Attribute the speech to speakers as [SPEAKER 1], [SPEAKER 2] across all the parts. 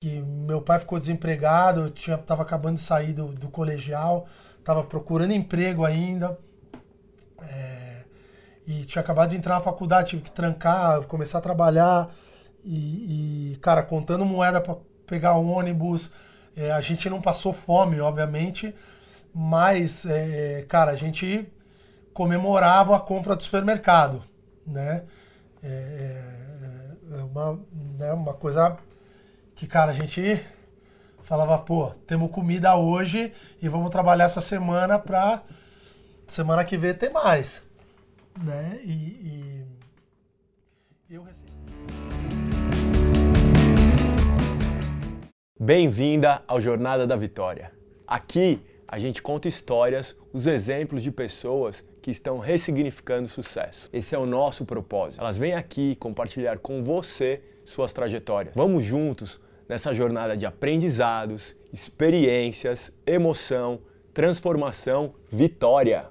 [SPEAKER 1] que meu pai ficou desempregado, eu tinha, tava acabando de sair do, do colegial, tava procurando emprego ainda. É, e tinha acabado de entrar na faculdade, tive que trancar, começar a trabalhar. E, e cara, contando moeda para pegar ônibus. É, a gente não passou fome, obviamente, mas, é, cara, a gente comemorava a compra do supermercado, né? É uma, né, uma coisa que, cara, a gente falava, pô, temos comida hoje e vamos trabalhar essa semana para semana que vem ter mais, né? E, e eu recebi.
[SPEAKER 2] Bem-vinda ao Jornada da Vitória. Aqui a gente conta histórias, os exemplos de pessoas que estão ressignificando sucesso. Esse é o nosso propósito. Elas vêm aqui compartilhar com você suas trajetórias. Vamos juntos nessa jornada de aprendizados, experiências, emoção, transformação, vitória.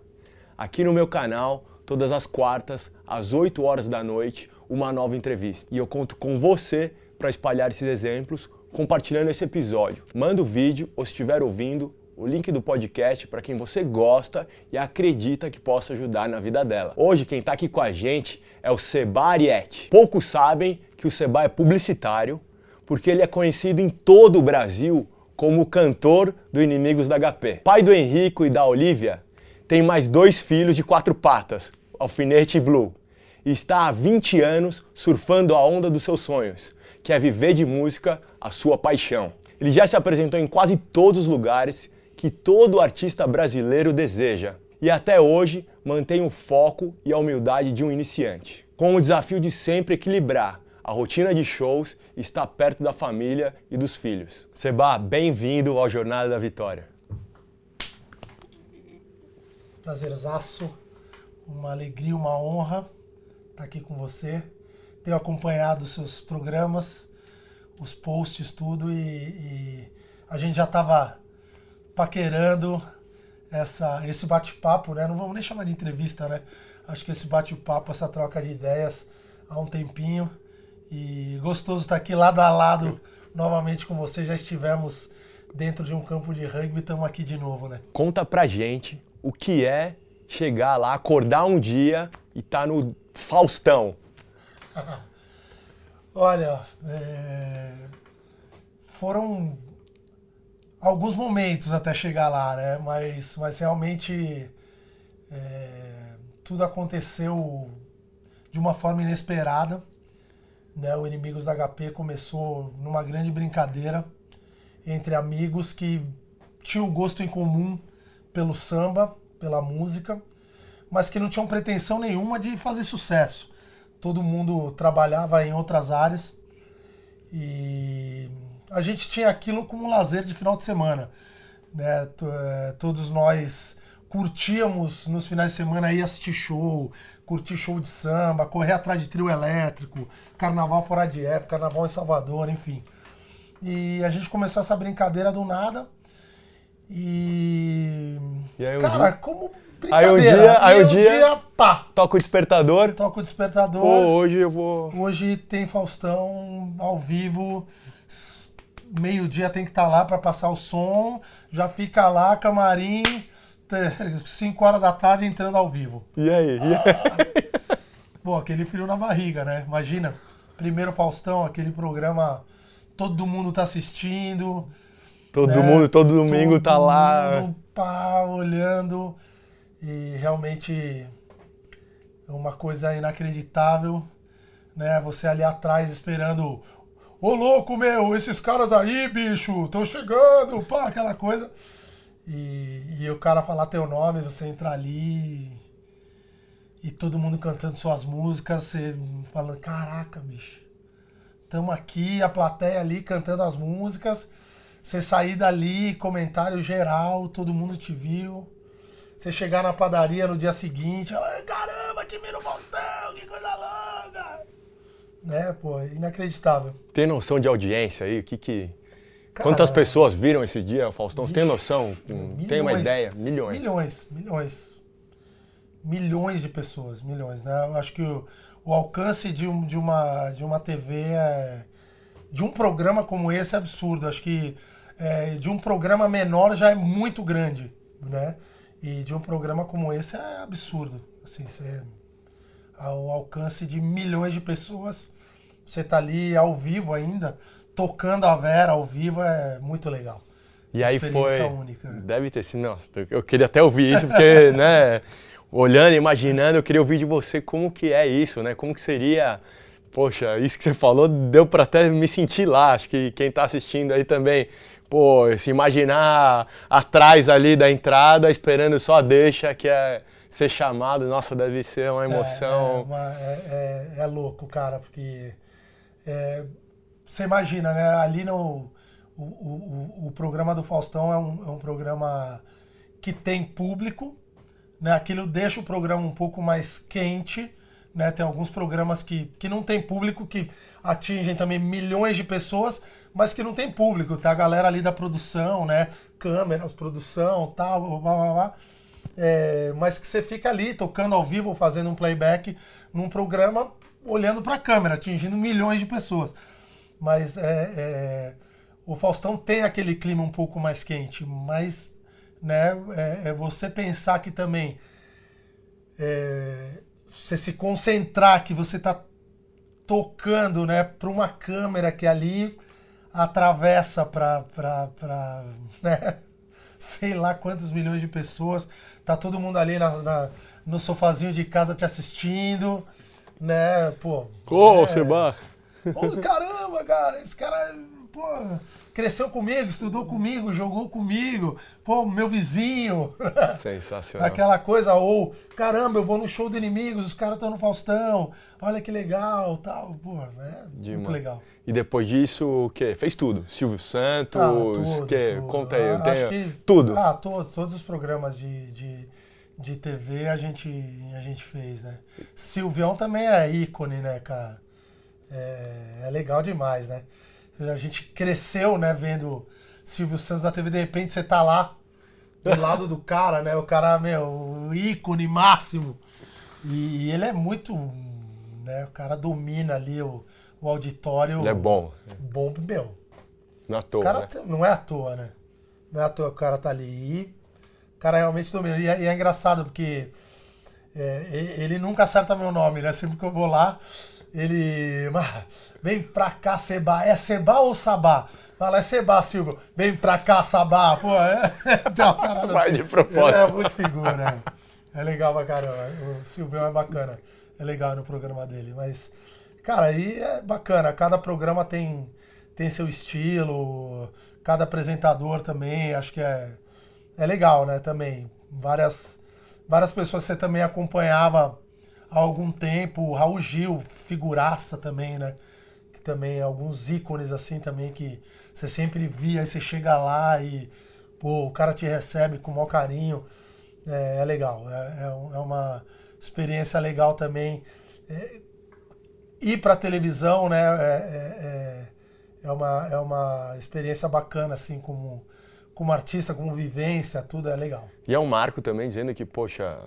[SPEAKER 2] Aqui no meu canal, todas as quartas, às 8 horas da noite, uma nova entrevista. E eu conto com você para espalhar esses exemplos compartilhando esse episódio. Manda o vídeo ou se estiver ouvindo, o link do podcast para quem você gosta e acredita que possa ajudar na vida dela. Hoje quem está aqui com a gente é o Seba Ariete. Poucos sabem que o Seba é publicitário, porque ele é conhecido em todo o Brasil como o cantor do Inimigos da HP. Pai do Henrico e da Olivia, tem mais dois filhos de quatro patas, Alfinete e Blue, e está há 20 anos surfando a onda dos seus sonhos, que é viver de música a sua paixão. Ele já se apresentou em quase todos os lugares que todo artista brasileiro deseja e até hoje mantém o foco e a humildade de um iniciante, com o desafio de sempre equilibrar a rotina de shows e estar perto da família e dos filhos. Seba, bem-vindo ao Jornada da Vitória.
[SPEAKER 1] Prazerzaço, uma alegria, uma honra estar aqui com você. Tenho acompanhado os seus programas os posts, tudo, e, e a gente já estava paquerando essa, esse bate-papo, né? Não vamos nem chamar de entrevista, né? Acho que esse bate-papo, essa troca de ideias há um tempinho. E gostoso estar aqui lado a lado novamente com você. Já estivemos dentro de um campo de rugby e estamos aqui de novo, né?
[SPEAKER 2] Conta pra gente o que é chegar lá, acordar um dia e estar tá no Faustão.
[SPEAKER 1] Olha, é... foram alguns momentos até chegar lá, né? Mas, mas realmente é... tudo aconteceu de uma forma inesperada. Né? O Inimigos da HP começou numa grande brincadeira entre amigos que tinham gosto em comum pelo samba, pela música, mas que não tinham pretensão nenhuma de fazer sucesso todo mundo trabalhava em outras áreas e a gente tinha aquilo como lazer de final de semana. Né? É, todos nós curtíamos nos finais de semana ir assistir show, curtir show de samba, correr atrás de trio elétrico, carnaval fora de época, carnaval em Salvador, enfim. E a gente começou essa brincadeira do nada. E.
[SPEAKER 2] e aí,
[SPEAKER 1] cara, como
[SPEAKER 2] Aí um dia, aí um dia,
[SPEAKER 1] dia pá.
[SPEAKER 2] toca o despertador.
[SPEAKER 1] Toca o despertador.
[SPEAKER 2] Pô, hoje eu vou.
[SPEAKER 1] Hoje tem Faustão ao vivo. Meio-dia tem que estar tá lá para passar o som. Já fica lá, camarim, 5 horas da tarde entrando ao vivo.
[SPEAKER 2] E aí?
[SPEAKER 1] Ah. Pô, aquele frio na barriga, né? Imagina, primeiro Faustão, aquele programa, todo mundo tá assistindo.
[SPEAKER 2] Todo né? mundo, todo domingo todo tá lá.
[SPEAKER 1] Mundo, pá, olhando. E realmente é uma coisa inacreditável, né? Você ali atrás esperando, ô louco meu, esses caras aí, bicho, estão chegando, pá, aquela coisa. E, e o cara falar teu nome, você entrar ali e todo mundo cantando suas músicas, você falando, caraca, bicho, estamos aqui, a plateia ali cantando as músicas, você sair dali, comentário geral, todo mundo te viu. Você chegar na padaria no dia seguinte, ela, caramba, time no montão, que coisa longa. Né, pô, inacreditável.
[SPEAKER 2] Tem noção de audiência aí? O que que... Cara, Quantas pessoas viram esse dia, Faustão? Você tem noção? Milhões, tem uma ideia? Milhões.
[SPEAKER 1] Milhões, milhões. Milhões de pessoas, milhões, né? Eu acho que o, o alcance de, um, de, uma, de uma TV é, de um programa como esse é absurdo. Acho que é, de um programa menor já é muito grande, né? E de um programa como esse é absurdo. Assim, você, ao alcance de milhões de pessoas, você tá ali ao vivo ainda, tocando a Vera ao vivo é muito legal.
[SPEAKER 2] E aí foi. Única, né? Deve ter sido. Nossa, eu queria até ouvir isso, porque, né? Olhando, imaginando, eu queria ouvir de você como que é isso, né? Como que seria. Poxa, isso que você falou deu para até me sentir lá. Acho que quem está assistindo aí também, pô, se imaginar atrás ali da entrada, esperando só a deixa, que é ser chamado, nossa, deve ser uma é, emoção.
[SPEAKER 1] É, é, uma, é, é louco, cara, porque é, você imagina, né? Ali no o, o, o programa do Faustão é um, é um programa que tem público, né? Aquilo deixa o programa um pouco mais quente, né? Tem alguns programas que, que não tem público, que atingem também milhões de pessoas, mas que não tem público. Tem a galera ali da produção, né? Câmeras, produção, tal, blá, blá, blá. É, mas que você fica ali tocando ao vivo, fazendo um playback num programa, olhando para a câmera, atingindo milhões de pessoas. Mas é, é o Faustão tem aquele clima um pouco mais quente, mas né, é, é você pensar que também é, você se concentrar que você está tocando né, para uma câmera que ali atravessa para né, sei lá quantos milhões de pessoas, tá todo mundo ali na, na no sofazinho de casa te assistindo, né, pô.
[SPEAKER 2] Ô, oh, Seba!
[SPEAKER 1] Oh, caramba, cara, esse cara, pô, cresceu comigo, estudou comigo, jogou comigo, pô, meu vizinho.
[SPEAKER 2] Sensacional.
[SPEAKER 1] Aquela coisa, ou, caramba, eu vou no show do Inimigos, os caras estão no Faustão, olha que legal, tal, pô, é Demais. muito legal.
[SPEAKER 2] E depois disso, o quê? Fez tudo? Silvio Santos, ah, tudo, que? Tudo. Conta aí,
[SPEAKER 1] ah, tenho... que,
[SPEAKER 2] tudo.
[SPEAKER 1] Ah, to, todos os programas de, de, de TV a gente, a gente fez, né? Silvião também é ícone, né, cara? É, é legal demais, né? A gente cresceu, né, vendo Silvio Santos na TV, de repente você tá lá, do lado do cara, né? O cara, meu, o ícone máximo. E ele é muito. Né, o cara domina ali o, o auditório.
[SPEAKER 2] Ele é bom.
[SPEAKER 1] Bom, meu.
[SPEAKER 2] Não é à toa. Né?
[SPEAKER 1] não é à toa, né? Não é à toa que o cara tá ali. E o cara realmente domina. E é, e é engraçado porque é, ele nunca acerta meu nome, né? Sempre que eu vou lá, ele. Vem pra cá, Seba. É Seba ou Sabá? Fala, é Seba, Silvio. Vem pra cá, Sabá. Pô, é. Tem uma parada
[SPEAKER 2] Vai assim. de propósito.
[SPEAKER 1] é muito figura. Né? É legal pra caramba. O Silvio é bacana. É legal no programa dele. Mas, cara, aí é bacana. Cada programa tem, tem seu estilo. Cada apresentador também. Acho que é, é legal, né? Também. Várias, várias pessoas você também acompanhava há algum tempo. Raul Gil, figuraça também, né? Que também alguns ícones assim também que você sempre via, aí você chega lá e pô, o cara te recebe com o maior carinho. É, é legal, é, é, é, uma experiência legal também. É, ir para televisão, né? É, é, é, é, uma, é uma experiência bacana, assim, como, como artista, como vivência, tudo é legal.
[SPEAKER 2] E é um marco também dizendo que, poxa,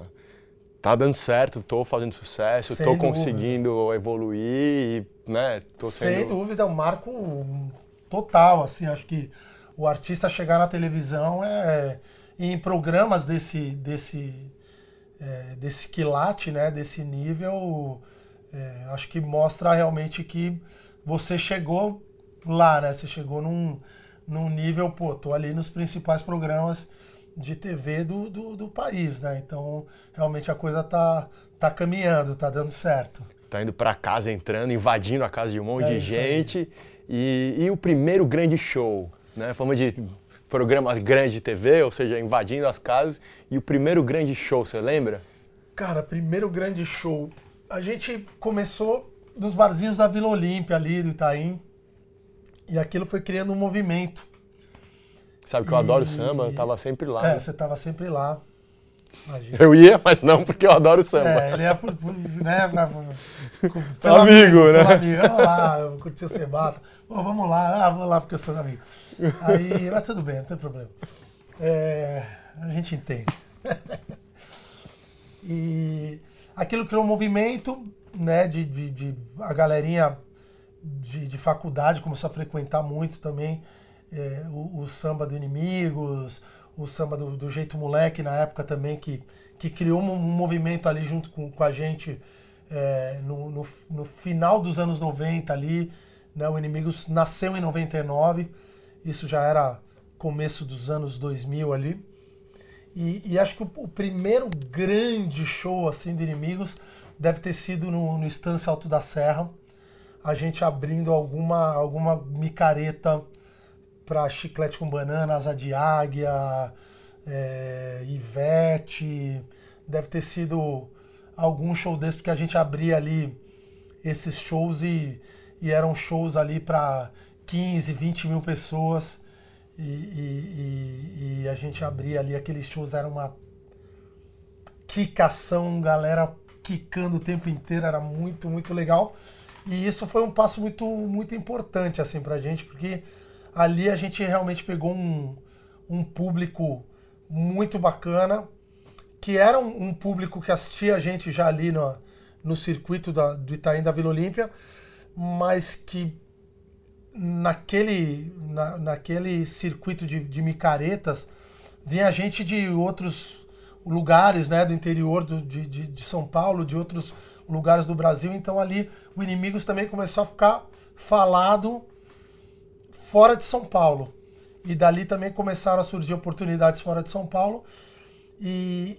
[SPEAKER 2] tá dando certo, tô fazendo sucesso, Sem tô dúvida. conseguindo evoluir, né? Tô
[SPEAKER 1] sendo... Sem dúvida, é um marco total, assim, acho que o artista chegar na televisão é em programas desse desse é, desse quilate, né, desse nível, é, acho que mostra realmente que você chegou lá, né? Você chegou num, num nível, pô, tô ali nos principais programas de TV do, do, do, país, né? Então, realmente a coisa tá, tá caminhando, tá dando certo.
[SPEAKER 2] Tá indo para casa, entrando, invadindo a casa de um monte é de gente. E, e, o primeiro grande show, né? Falamos de programas grandes de TV, ou seja, invadindo as casas. E o primeiro grande show, você lembra?
[SPEAKER 1] Cara, primeiro grande show. A gente começou nos barzinhos da Vila Olímpia ali, do Itaim. E aquilo foi criando um movimento
[SPEAKER 2] Sabe que eu e... adoro samba, eu tava sempre lá.
[SPEAKER 1] É, né? você tava sempre lá.
[SPEAKER 2] Imagina. Eu ia, mas não porque eu adoro samba.
[SPEAKER 1] É, ele é por, por né,
[SPEAKER 2] pelo amigo, amigo, né?
[SPEAKER 1] Pelo amigo, vamos lá, eu curti o Sebata. Pô, vamos lá, ah, vamos lá porque eu sou amigo. Aí, mas tudo bem, não tem problema. É, a gente entende. e aquilo criou um movimento, né, de, de, de a galerinha de, de faculdade, começou a frequentar muito também é, o, o, samba do Inimigos, o samba do, do, Jeito Moleque na época também, que, que criou um, movimento ali junto com, com a gente é, no, no, no, final dos anos 90 ali. Né, o Inimigos nasceu em 99, isso já era começo dos anos 2000 ali. E, e acho que o, o, primeiro grande show assim de Inimigos deve ter sido no, no Estância Alto da Serra, a gente abrindo alguma, alguma micareta para chiclete com banana, asa de águia, é, Ivete. Deve ter sido algum show desse, porque a gente abria ali esses shows e, e eram shows ali para 15, 20 mil pessoas. E, e, e, a gente abria ali aqueles shows, era uma quicação, galera quicando o tempo inteiro, era muito, muito legal. E isso foi um passo muito, muito importante assim pra gente, porque ali a gente realmente pegou um, um público muito bacana, que era um, um, público que assistia a gente já ali no, no circuito da, do Itaim da Vila Olímpia, mas que naquele, na, naquele circuito de, de micaretas vinha gente de outros lugares né, do interior do, de, de, de São Paulo, de outros lugares do Brasil. Então ali o Inimigos também começou a ficar falado fora de São Paulo. E dali também começaram a surgir oportunidades fora de São Paulo e,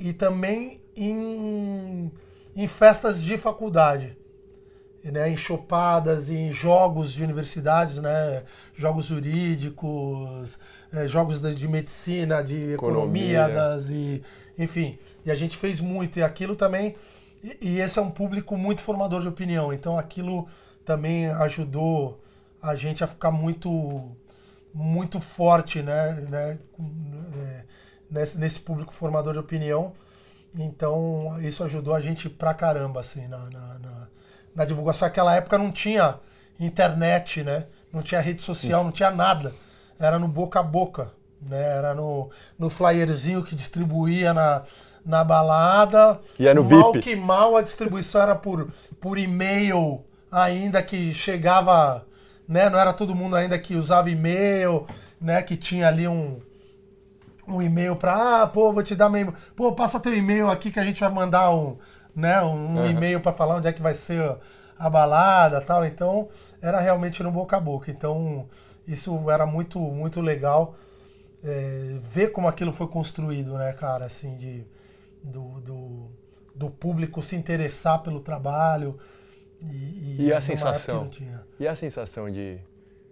[SPEAKER 1] e, e também em, em festas de faculdade. Né, em chopadas, em jogos de universidades, né, jogos jurídicos, é, jogos de, de, medicina, de economia, economia das, e, enfim. E a gente fez muito. E aquilo também e, e, esse é um público muito formador de opinião, então aquilo também ajudou a gente a ficar muito muito forte né, né, é, nesse, nesse público formador de opinião. Então isso ajudou a gente pra caramba assim, na, na, na, na divulgação. Naquela época não tinha internet, né? não tinha rede social, não tinha nada. Era no boca a boca. Né? Era no, no flyerzinho que distribuía na, na balada.
[SPEAKER 2] E é no
[SPEAKER 1] mal
[SPEAKER 2] bip.
[SPEAKER 1] que mal a distribuição era por, por e-mail ainda que chegava, né? Não era todo mundo ainda que usava e-mail, né? Que tinha ali um um e-mail para, ah, pô, vou te dar meu, pô, passa teu e-mail aqui que a gente vai mandar um, né, um uhum. e-mail para falar onde é que vai ser a balada, tal. Então, era realmente no boca a boca. Então, isso era muito muito legal é, ver como aquilo foi construído, né, cara, assim, de do, do, do público se interessar pelo trabalho. E,
[SPEAKER 2] e, e a sensação? E a sensação de.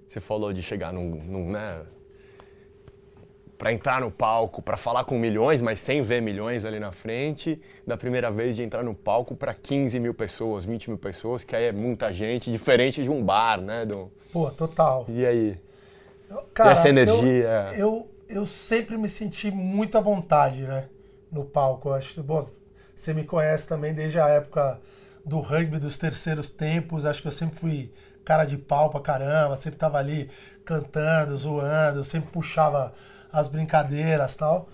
[SPEAKER 2] Você falou de chegar num. num né, para entrar no palco, para falar com milhões, mas sem ver milhões ali na frente, da primeira vez de entrar no palco para 15 mil pessoas, 20 mil pessoas, que aí é muita gente, diferente de um bar, né? Do...
[SPEAKER 1] Pô, total.
[SPEAKER 2] E aí?
[SPEAKER 1] Cara,
[SPEAKER 2] e essa energia?
[SPEAKER 1] Eu, eu, eu sempre me senti muito à vontade, né? no palco. Eu acho, bom, você me conhece também desde a época do rugby dos terceiros tempos. Acho que eu sempre fui cara de pau pra caramba, sempre tava ali cantando, zoando, eu sempre puxava as brincadeiras tal.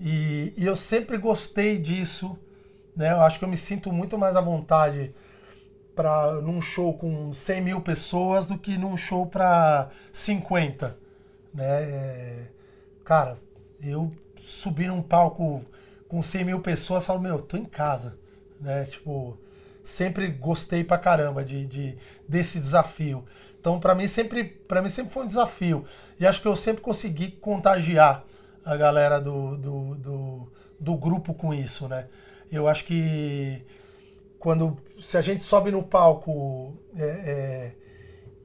[SPEAKER 1] E, e eu sempre gostei disso, né? Eu acho que eu me sinto muito mais à vontade para num show com 100 mil pessoas do que num show para 50, né? É, cara, eu subi num palco com 100 mil pessoas, falo, meu, tô em casa, né? Tipo, sempre gostei pra caramba de, de desse desafio. Então, para mim sempre, para mim sempre foi um desafio. E acho que eu sempre consegui contagiar a galera do, do, do, do grupo com isso, né? Eu acho que quando se a gente sobe no palco é, é,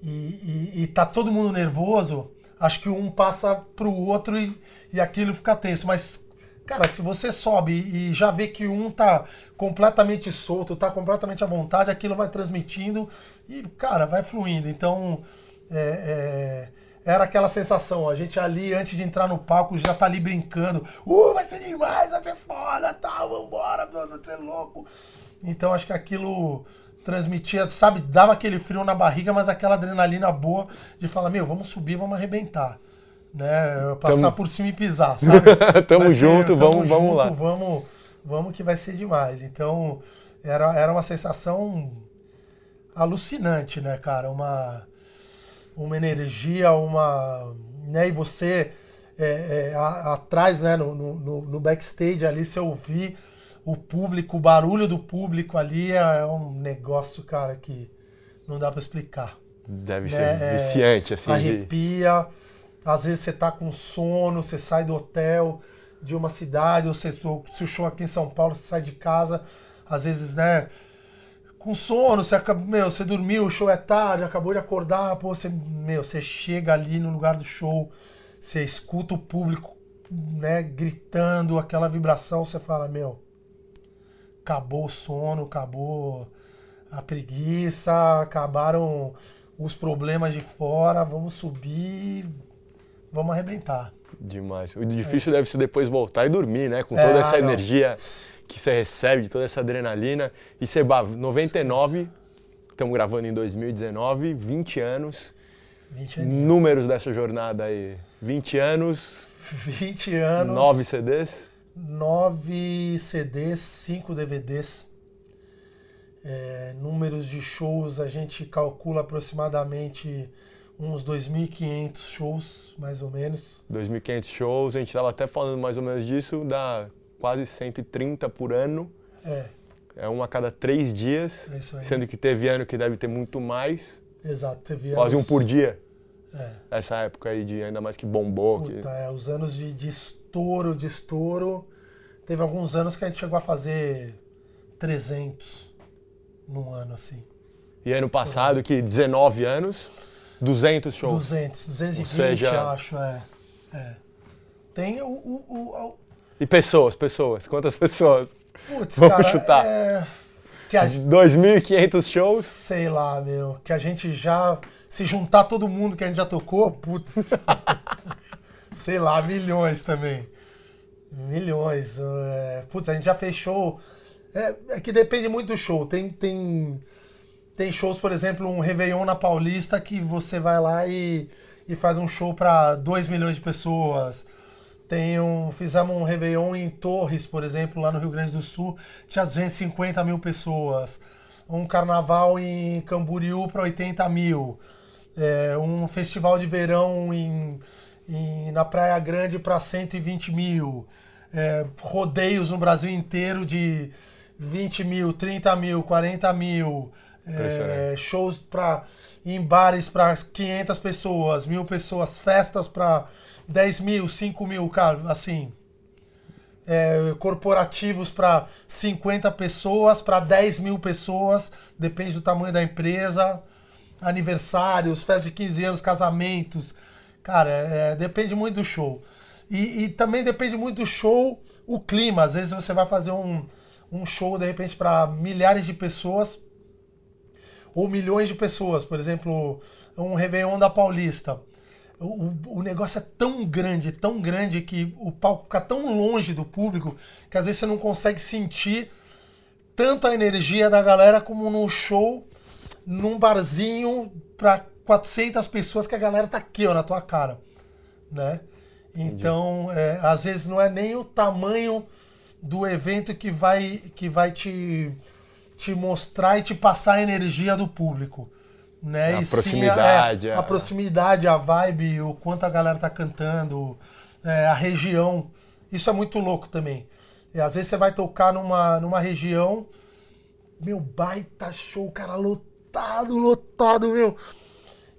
[SPEAKER 1] e, e, e, tá todo mundo nervoso, acho que um passa pro outro e, e aquilo fica tenso. Mas Cara, se você sobe e já vê que um tá completamente solto, tá completamente à vontade, aquilo vai transmitindo e, cara, vai fluindo. Então, é, é, era aquela sensação, a gente ali, antes de entrar no palco, já tá ali brincando. Uh, vai ser demais, vai ser foda, tal, tá, vambora, vai ser louco. Então, acho que aquilo transmitia, sabe, dava aquele frio na barriga, mas aquela adrenalina boa de falar, meu, vamos subir, vamos arrebentar né? Passar tamo... por cima e pisar, sabe?
[SPEAKER 2] tamo ser, junto, tamo vamos, junto, vamos lá.
[SPEAKER 1] Vamos, vamos que vai ser demais. Então, era, era uma sensação alucinante, né, cara? Uma, uma energia, uma. Né, e você é, é, a, atrás, né, no, no, no, backstage ali, você ouvir o público, o barulho do público ali é, é um negócio, cara, que não dá para explicar.
[SPEAKER 2] Deve né? ser viciante, assim.
[SPEAKER 1] Arrepia. De... Às vezes você tá com sono, você sai do hotel de uma cidade, ou você, se o show aqui em São Paulo, você sai de casa, às vezes, né? Com sono, você, meu, você dormiu, o show é tarde, acabou de acordar, pô, você, meu, você chega ali no lugar do show, você escuta o público, né, gritando, aquela vibração, você fala, meu, acabou o sono, acabou a preguiça, acabaram os problemas de fora, vamos subir, vamos arrebentar.
[SPEAKER 2] Demais. O difícil é deve ser depois voltar e dormir, né? Com toda é, essa não. energia que você recebe, toda essa adrenalina. E você, 99, estamos gravando em 2019, 20 anos. 20 anos. Números dessa jornada aí. 20 anos.
[SPEAKER 1] 20 anos.
[SPEAKER 2] 9 CDs.
[SPEAKER 1] 9 CDs, 5 DVDs. É, números de shows, a gente calcula aproximadamente uns 2.500 shows, mais ou menos.
[SPEAKER 2] 2.500 shows, a gente estava até falando mais ou menos disso, dá quase 130 por ano.
[SPEAKER 1] É.
[SPEAKER 2] É uma a cada três dias,
[SPEAKER 1] é isso aí.
[SPEAKER 2] sendo que teve ano que deve ter muito mais.
[SPEAKER 1] Exato, teve anos...
[SPEAKER 2] Quase um por dia.
[SPEAKER 1] É.
[SPEAKER 2] Essa época aí de ainda mais que bombou.
[SPEAKER 1] Puta,
[SPEAKER 2] que...
[SPEAKER 1] é, os anos de, de estouro, de estouro. Teve alguns anos que a gente chegou a fazer 300 num ano assim.
[SPEAKER 2] E ano passado, que 19 anos, 200 shows.
[SPEAKER 1] 200, 220 seja... acho, é. é. Tem o, o, o,
[SPEAKER 2] E pessoas, pessoas, quantas pessoas?
[SPEAKER 1] Putz, Vamos cara, chutar.
[SPEAKER 2] É... Que a... 2.500 shows?
[SPEAKER 1] Sei lá, meu. Que a gente já. Se juntar todo mundo que a gente já tocou, putz. sei lá, milhões também. Milhões. É... Putz, a gente já fechou. É, é que depende muito do show. Tem, tem tem shows, por exemplo, um Réveillon na Paulista que você vai lá e, e faz um show para 2 milhões de pessoas. Tem um, fizemos um Réveillon em Torres, por exemplo, lá no Rio Grande do Sul, tinha 250 mil pessoas. Um carnaval em Camboriú para 80 mil. É, um festival de verão em, em na Praia Grande para 120 mil. É, rodeios no Brasil inteiro de 20 mil, 30 mil, 40 mil é, shows para em bares para 500 pessoas, mil pessoas, festas para 10 mil, 5 mil, cara, assim. É, corporativos para 50 pessoas, para 10 mil pessoas, depende do tamanho da empresa, aniversários, festas de 15 anos, casamentos. Cara, é, depende muito do show. E, e, também depende muito do show, o clima. Às vezes você vai fazer um, um show, de repente, para milhares de pessoas ou milhões de pessoas, por exemplo, um Réveillon da Paulista. O, o, negócio é tão grande, tão grande que o palco fica tão longe do público que às vezes você não consegue sentir tanto a energia da galera como no show, num barzinho para 400 pessoas que a galera tá aqui, ó, na tua cara, né? Então, é, às vezes não é nem o tamanho do evento que vai que vai te te mostrar e te passar a energia do público. Né?
[SPEAKER 2] A e proximidade.
[SPEAKER 1] Sim, a, é, a, a, proximidade, a vibe, o quanto a galera tá cantando, é, a região. Isso é muito louco também. E às vezes você vai tocar numa, numa região, meu, baita show, cara, lotado, lotado, meu.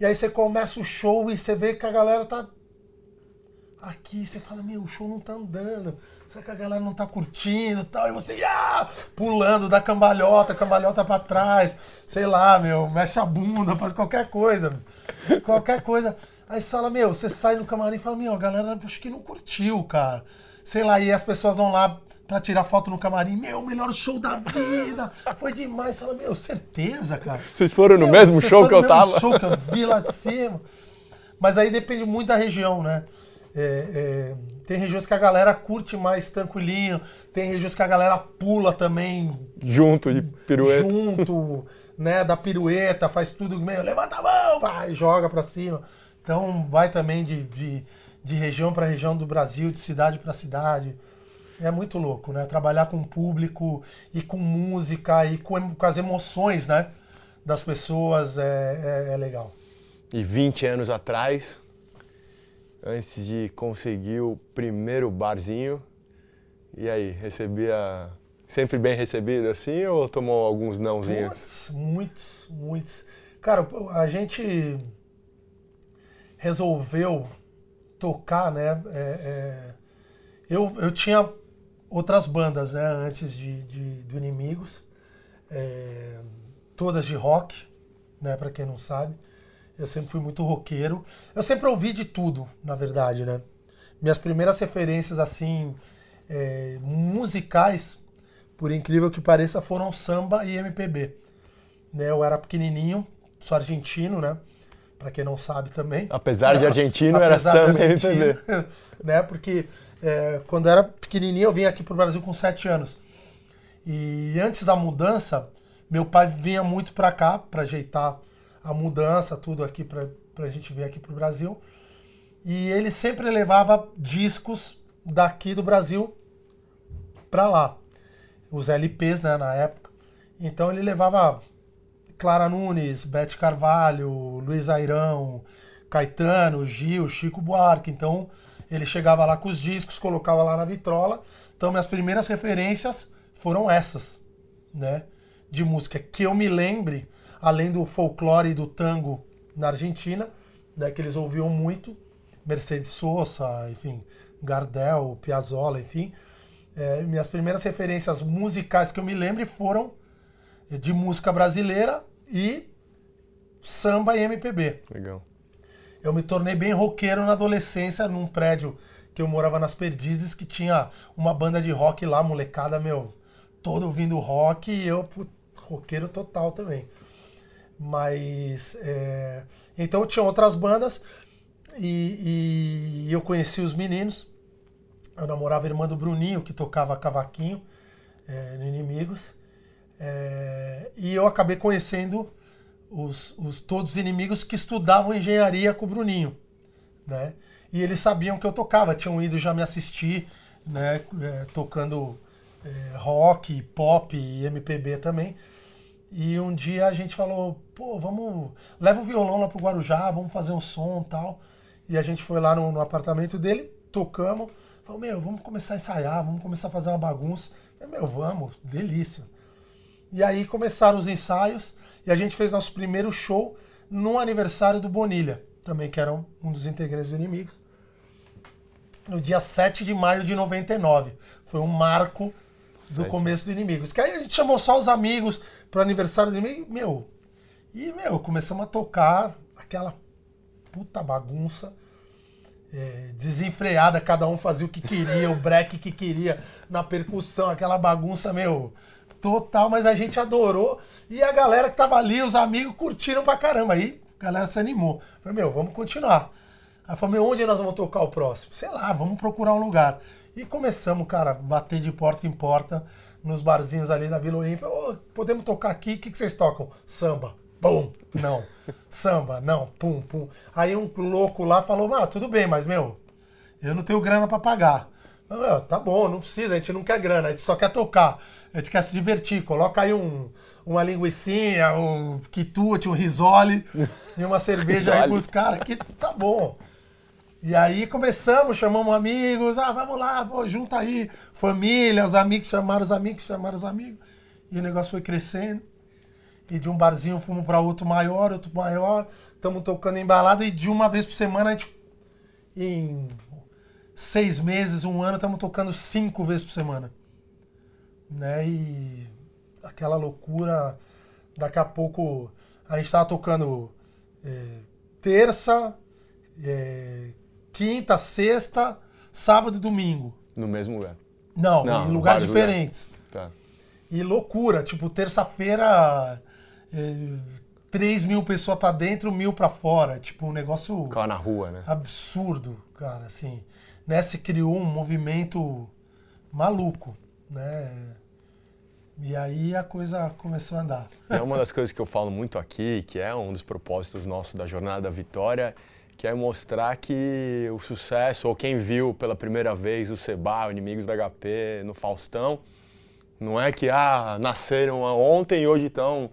[SPEAKER 1] E aí você começa o show e você vê que a galera tá aqui, você fala, meu, o show não tá andando será que a galera não tá curtindo e tal? E você, ah, pulando, dá cambalhota, cambalhota pra trás, sei lá, meu, mexe a bunda, faz qualquer coisa, qualquer coisa. Aí você fala, meu, você sai no camarim e fala, meu, a galera acho que não curtiu, cara. Sei lá, e as pessoas vão lá pra tirar foto no camarim, meu, melhor show da vida, foi demais. Você fala, meu, certeza, cara.
[SPEAKER 2] Vocês foram no meu, mesmo show que eu tava?
[SPEAKER 1] show que eu vi lá de cima. Mas aí depende muito da região, né? É, é, tem regiões que a galera curte mais tranquilinho, tem regiões que a galera pula também.
[SPEAKER 2] Junto de pirueta.
[SPEAKER 1] Junto, né? Da pirueta, faz tudo meio, levanta a mão, vai, joga pra cima. Então vai também de, de, de região para região do Brasil, de cidade para cidade. É muito louco, né? Trabalhar com o público e com música e com, com as emoções, né? das pessoas é, é, é legal.
[SPEAKER 2] E 20 anos atrás, antes de conseguir o primeiro barzinho, e aí, recebia sempre bem recebido assim ou tomou alguns nãozinhos?
[SPEAKER 1] Muitos, muitos, muitos. Cara, a gente resolveu tocar, né? É, é, eu, eu tinha outras bandas, né? Antes de, de do Inimigos, é, todas de rock, né? Para quem não sabe, eu sempre fui muito roqueiro. Eu sempre ouvi de tudo, na verdade, né? Minhas primeiras referências assim é, musicais, por incrível que pareça, foram samba e MPB. Né? Eu era pequenininho, sou argentino, né? Para quem não sabe também.
[SPEAKER 2] Apesar de argentino, era samba e MPB.
[SPEAKER 1] né? Porque é, quando eu era pequenininho, eu vim aqui para o Brasil com 7 anos. E antes da mudança, meu pai vinha muito para cá para ajeitar a mudança, tudo aqui para a gente vir aqui para o Brasil. E ele sempre levava discos daqui do Brasil para lá. Os LPs, né, na época. Então ele levava Clara Nunes, Bete Carvalho, Luiz Airão, Caetano, Gil, Chico Buarque. Então ele chegava lá com os discos, colocava lá na vitrola. Então minhas primeiras referências foram essas, né? De música que eu me lembre, além do folclore e do tango na Argentina, né, que eles ouviam muito, Mercedes Sosa, enfim, Gardel, Piazzolla, enfim. É, minhas primeiras referências musicais que eu me lembro foram de música brasileira e samba e MPB.
[SPEAKER 2] Legal.
[SPEAKER 1] Eu me tornei bem roqueiro na adolescência, num prédio que eu morava nas Perdizes, que tinha uma banda de rock lá, molecada, meu, todo ouvindo rock e eu, roqueiro total também. Mas, é... então tinha outras bandas e, e eu conheci os meninos, eu namorava a irmã do Bruninho, que tocava cavaquinho é, no Inimigos. É, e eu acabei conhecendo os, os, todos os inimigos que estudavam engenharia com o Bruninho. Né? E eles sabiam que eu tocava, tinham ido já me assistir, né, é, tocando é, rock, pop e MPB também. E um dia a gente falou, pô, vamos, leva o violão lá pro Guarujá, vamos fazer um som tal. E a gente foi lá no, no apartamento dele, tocamos. Falou, meu, vamos começar a ensaiar, vamos começar a fazer uma bagunça. Falei, meu, vamos, delícia. E aí começaram os ensaios e a gente fez nosso primeiro show no aniversário do Bonilha, também que era um, um dos integrantes do Inimigos. No dia 7 de maio de 99. Foi um marco do começo do Inimigos. Que aí a gente chamou só os amigos pro aniversário do Inimigo, meu. E, meu, começamos a tocar aquela puta bagunça é, desenfreada, cada um fazia o que queria, o break que queria na percussão, aquela bagunça, meu, total, mas a gente adorou. E a galera que tava ali, os amigos, curtiram pra caramba. Aí a galera se animou. Falei, meu, vamos continuar. Aí falei, meu, onde nós vamos tocar o próximo? Sei lá, vamos procurar um lugar. E começamos, cara, bater de porta em porta nos barzinhos ali na Vila Olímpia. Oh, podemos tocar aqui? O que, que vocês tocam? Samba pum, não. Samba, não, pum, pum. Aí um louco lá falou, ah, tudo bem, mas, meu, eu não tenho grana para pagar. Eu, tá bom, não precisa, a gente não quer grana, a gente só quer tocar, a gente quer se divertir. Coloca aí um, uma linguiçinha, um quitute, um risole e uma cerveja aí pros caras, que tá bom. E aí começamos, chamamos amigos, ah, vamos lá, pô, junta aí, família, os amigos chamaram os amigos, chamaram os amigos. E o negócio foi crescendo e de um barzinho fomos para outro maior, outro maior, estamos tocando embalada e de uma vez por semana a gente, em seis meses, um ano, estamos tocando cinco vezes por semana. Né? E aquela loucura, daqui a pouco a gente estava tocando é, terça, é, quinta, sexta, sábado e domingo.
[SPEAKER 2] No mesmo lugar?
[SPEAKER 1] Não, Não em lugares diferentes. Lugar. Tá. E loucura, tipo, terça-feira é, 3 mil pessoas para dentro, mil para fora. Tipo, um negócio.
[SPEAKER 2] Ficava na rua, né?
[SPEAKER 1] Absurdo, cara, assim. Né, se criou um movimento maluco, né? E aí a coisa começou a andar.
[SPEAKER 2] É uma das coisas que eu falo muito aqui, que é um dos propósitos nossos da Jornada da Vitória, que é mostrar que o sucesso, ou quem viu pela primeira vez o Seba, o Inimigos da HP no Faustão, não é que ah, nasceram ontem e hoje estão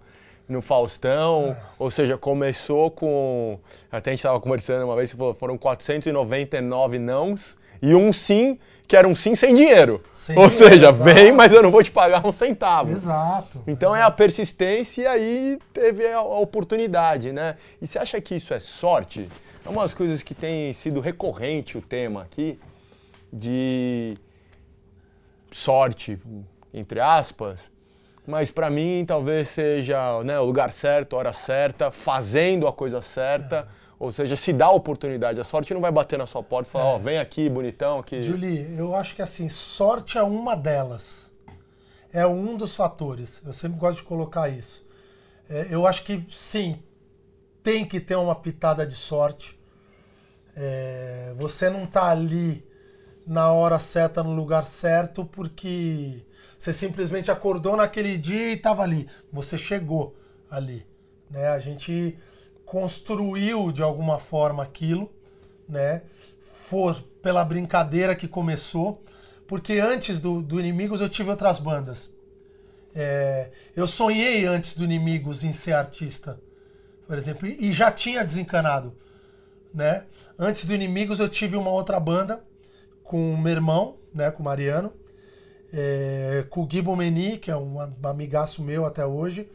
[SPEAKER 2] no Faustão, é. ou seja, começou com. Até a gente estava conversando uma vez, foram 499 nãos e um sim, que era um sim sem dinheiro. Sem ou seja, exato. vem, mas eu não vou te pagar um centavo.
[SPEAKER 1] Exato.
[SPEAKER 2] Então
[SPEAKER 1] exato.
[SPEAKER 2] é a persistência e aí teve a, a oportunidade, né? E você acha que isso é sorte? É uma das coisas que tem sido recorrente o tema aqui, de sorte, entre aspas, mas para mim talvez seja né, o lugar certo, a hora certa, fazendo a coisa certa. É. Ou seja, se dá a oportunidade. A sorte não vai bater na sua porta e falar, ó, é. oh, vem aqui, bonitão. Aqui.
[SPEAKER 1] Julie, eu acho que assim, sorte é uma delas. É um dos fatores. Eu sempre gosto de colocar isso. É, eu acho que sim, tem que ter uma pitada de sorte. É, você não tá ali na hora certa, no lugar certo, porque você simplesmente acordou naquele dia e estava ali. Você chegou ali. Né? A gente construiu de alguma forma aquilo, né? For pela brincadeira que começou, porque antes do, do Inimigos eu tive outras bandas. É, eu sonhei antes do Inimigos em ser artista, por exemplo, e já tinha desencanado, né? Antes do Inimigos eu tive uma outra banda com meu irmão, né, com o Mariano, é, com o Gibo Meni, que é um amigaço meu até hoje,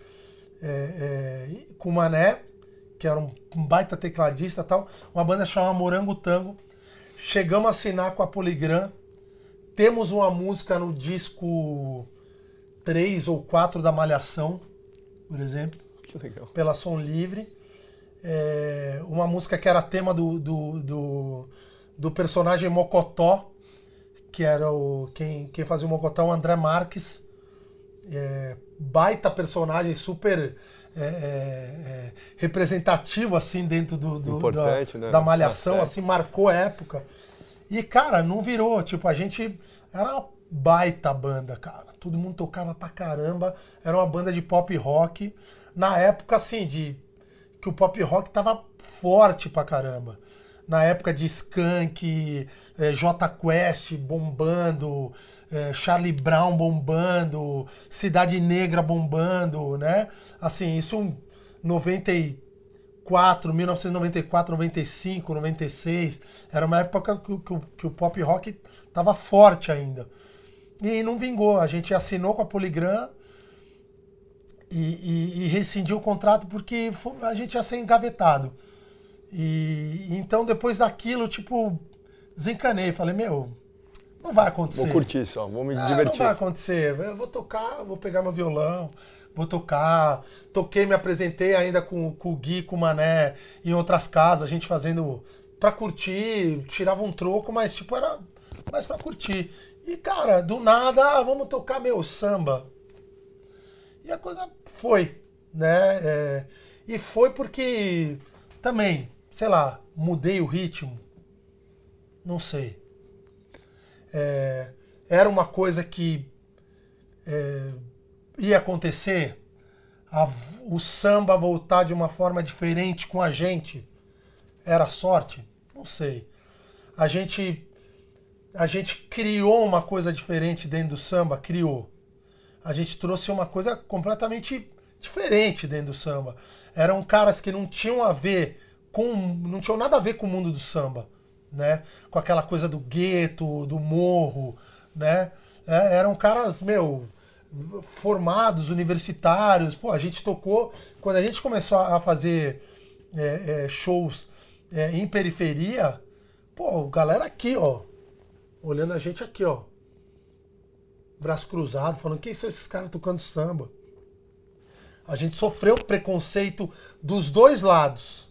[SPEAKER 1] é, é, com o Mané, que era um, um baita tecladista tal, uma banda chamada Morango Tango. Chegamos a assinar com a Poligram. Temos uma música no disco 3 ou 4 da Malhação, por exemplo.
[SPEAKER 2] Que legal.
[SPEAKER 1] Pela Som Livre. É, uma música que era tema do, do, do, do personagem Mocotó, que era o quem, quem fazia o Mocotó, o André Marques. É, baita personagem, super é, é, é representativo assim dentro do, do da, né? da, malhação, assim marcou época. E cara, não virou, tipo a gente era uma baita banda, cara. Todo mundo tocava pra caramba. Era uma banda de pop rock na época assim de que o pop rock tava forte pra caramba na época de Skank, é, J Quest bombando, é, Charlie Brown bombando, Cidade Negra bombando, né? Assim, isso 94, 1994, 95, 96, era uma época que, que, que o pop rock tava forte ainda. E não vingou, a gente assinou com a Poligram e, e, e rescindiu o contrato porque a gente ia ser engavetado. E então depois daquilo, tipo, desencanei. Falei, meu, não vai acontecer.
[SPEAKER 2] Vou curtir só, vou me ah, divertir.
[SPEAKER 1] Não vai acontecer. Eu vou tocar, vou pegar meu violão, vou tocar. Toquei, me apresentei ainda com, com o Gui, com o Mané, em outras casas, a gente fazendo pra curtir, tirava um troco, mas tipo, era mais pra curtir. E, cara, do nada, ah, vamos tocar meu samba. E a coisa foi, né? É, e foi porque também sei lá, mudei o ritmo? Não sei. É, era uma coisa que é, ia acontecer? A, o samba voltar de uma forma diferente com a gente? Era sorte? Não sei. A gente, a gente criou uma coisa diferente dentro do samba? Criou. A gente trouxe uma coisa completamente diferente dentro do samba. Eram caras que não tinham a ver com não tinham nada a ver com o mundo do samba, né? Com aquela coisa do gueto, do morro, né? É, eram caras, meu, formados, universitários. Pô, a gente tocou quando a gente começou a fazer é, é, shows é, em periferia. Pô, galera aqui, ó, olhando a gente aqui, ó, braço cruzado, falando quem são esses caras tocando samba. A gente sofreu preconceito dos dois lados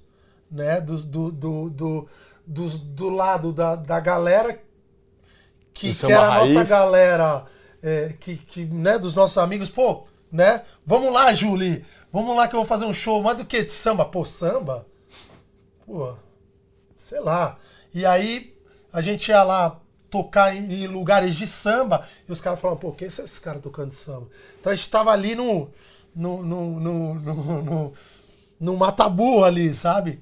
[SPEAKER 1] né? Do, do, do, do, do, do lado da, da galera que, que era a nossa galera, é, que, que, né, dos nossos amigos, pô, né? Vamos lá, Julie, vamos lá que eu vou fazer um show, mais do que de samba? Pô, samba? Pô, sei lá. E aí a gente ia lá tocar em, lugares de samba e os caras falavam, pô, quem são esses caras tocando samba? Então a gente tava ali no, no, no, no, no, no, no matabu ali, sabe?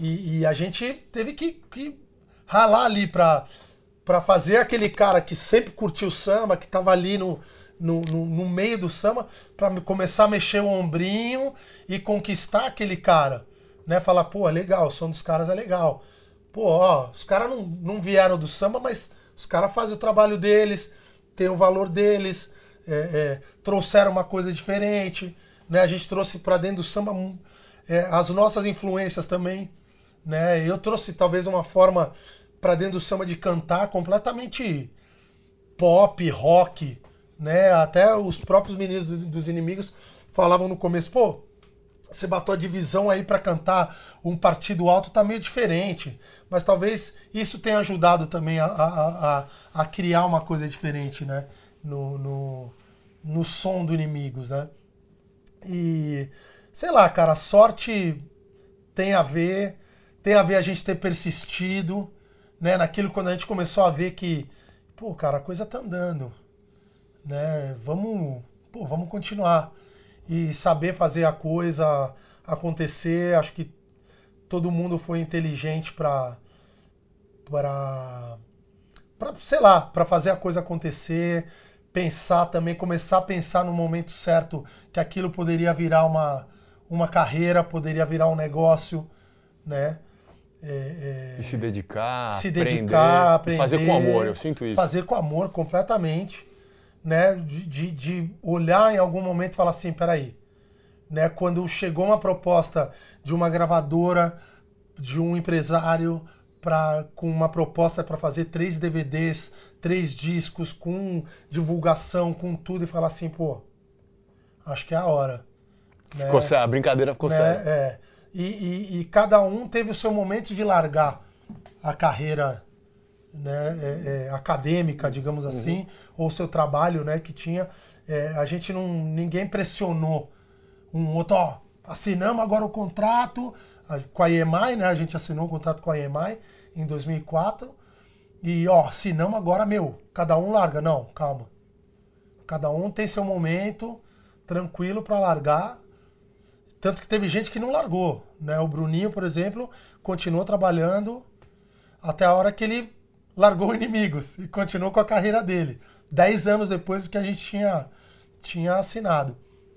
[SPEAKER 1] E, e a gente teve que, que ralar ali pra, pra fazer aquele cara que sempre curtiu samba, que tava ali no, no, no, no meio do samba para começar a mexer o ombrinho e conquistar aquele cara. Né? Falar, pô, é legal, o som dos caras é legal. Pô, ó, os caras não, não vieram do samba, mas os caras fazem o trabalho deles, tem o valor deles, é, é, trouxeram uma coisa diferente. Né? A gente trouxe para dentro do samba é, as nossas influências também. Né? Eu trouxe talvez uma forma para dentro do samba de cantar completamente pop, rock, né? Até os próprios meninos do, dos inimigos falavam no começo, pô, você bateu a divisão aí para cantar um partido alto tá meio diferente. Mas talvez isso tenha ajudado também a, a, a, a criar uma coisa diferente, né? No, no, no som do inimigos, né? E sei lá, cara, sorte tem a ver, tem a ver a gente ter persistido, né? Naquilo quando a gente começou a ver que, pô, cara, a coisa tá andando né? Vamos, pô, vamos continuar e saber fazer a coisa acontecer. Acho que todo mundo foi inteligente para para para sei lá, para fazer a coisa acontecer, pensar também, começar a pensar no momento certo que aquilo poderia virar uma uma carreira, poderia virar um negócio, né?
[SPEAKER 2] É, é, e se dedicar,
[SPEAKER 1] se dedicar,
[SPEAKER 2] aprender, aprender, fazer com amor, eu sinto isso.
[SPEAKER 1] Fazer com amor completamente né, de, de, de olhar em algum momento e falar assim, peraí, né, quando chegou uma proposta de uma gravadora, de um empresário pra, com uma proposta para fazer três DVDs, três discos, com divulgação, com tudo, e falar assim, pô, acho que é a hora.
[SPEAKER 2] Né? Ficou a brincadeira ficou né? séria.
[SPEAKER 1] É. E, e, e, cada um teve o seu momento de largar a carreira né, é, é, acadêmica, digamos uhum. assim, ou seu trabalho, né, que tinha. É, a gente não, ninguém pressionou um outro, ó, assinamos agora o contrato com a EMI, né, a gente assinou o contrato com a EMI em 2004 e, ó, assinamos agora, meu, cada um larga. Não, calma. Cada um tem seu momento tranquilo para largar. Tanto que teve gente que não largou, né? O Bruninho, por exemplo, continuou trabalhando até a hora que ele largou inimigos e continuou com a carreira dele. Dez anos depois que a gente tinha, tinha assinado,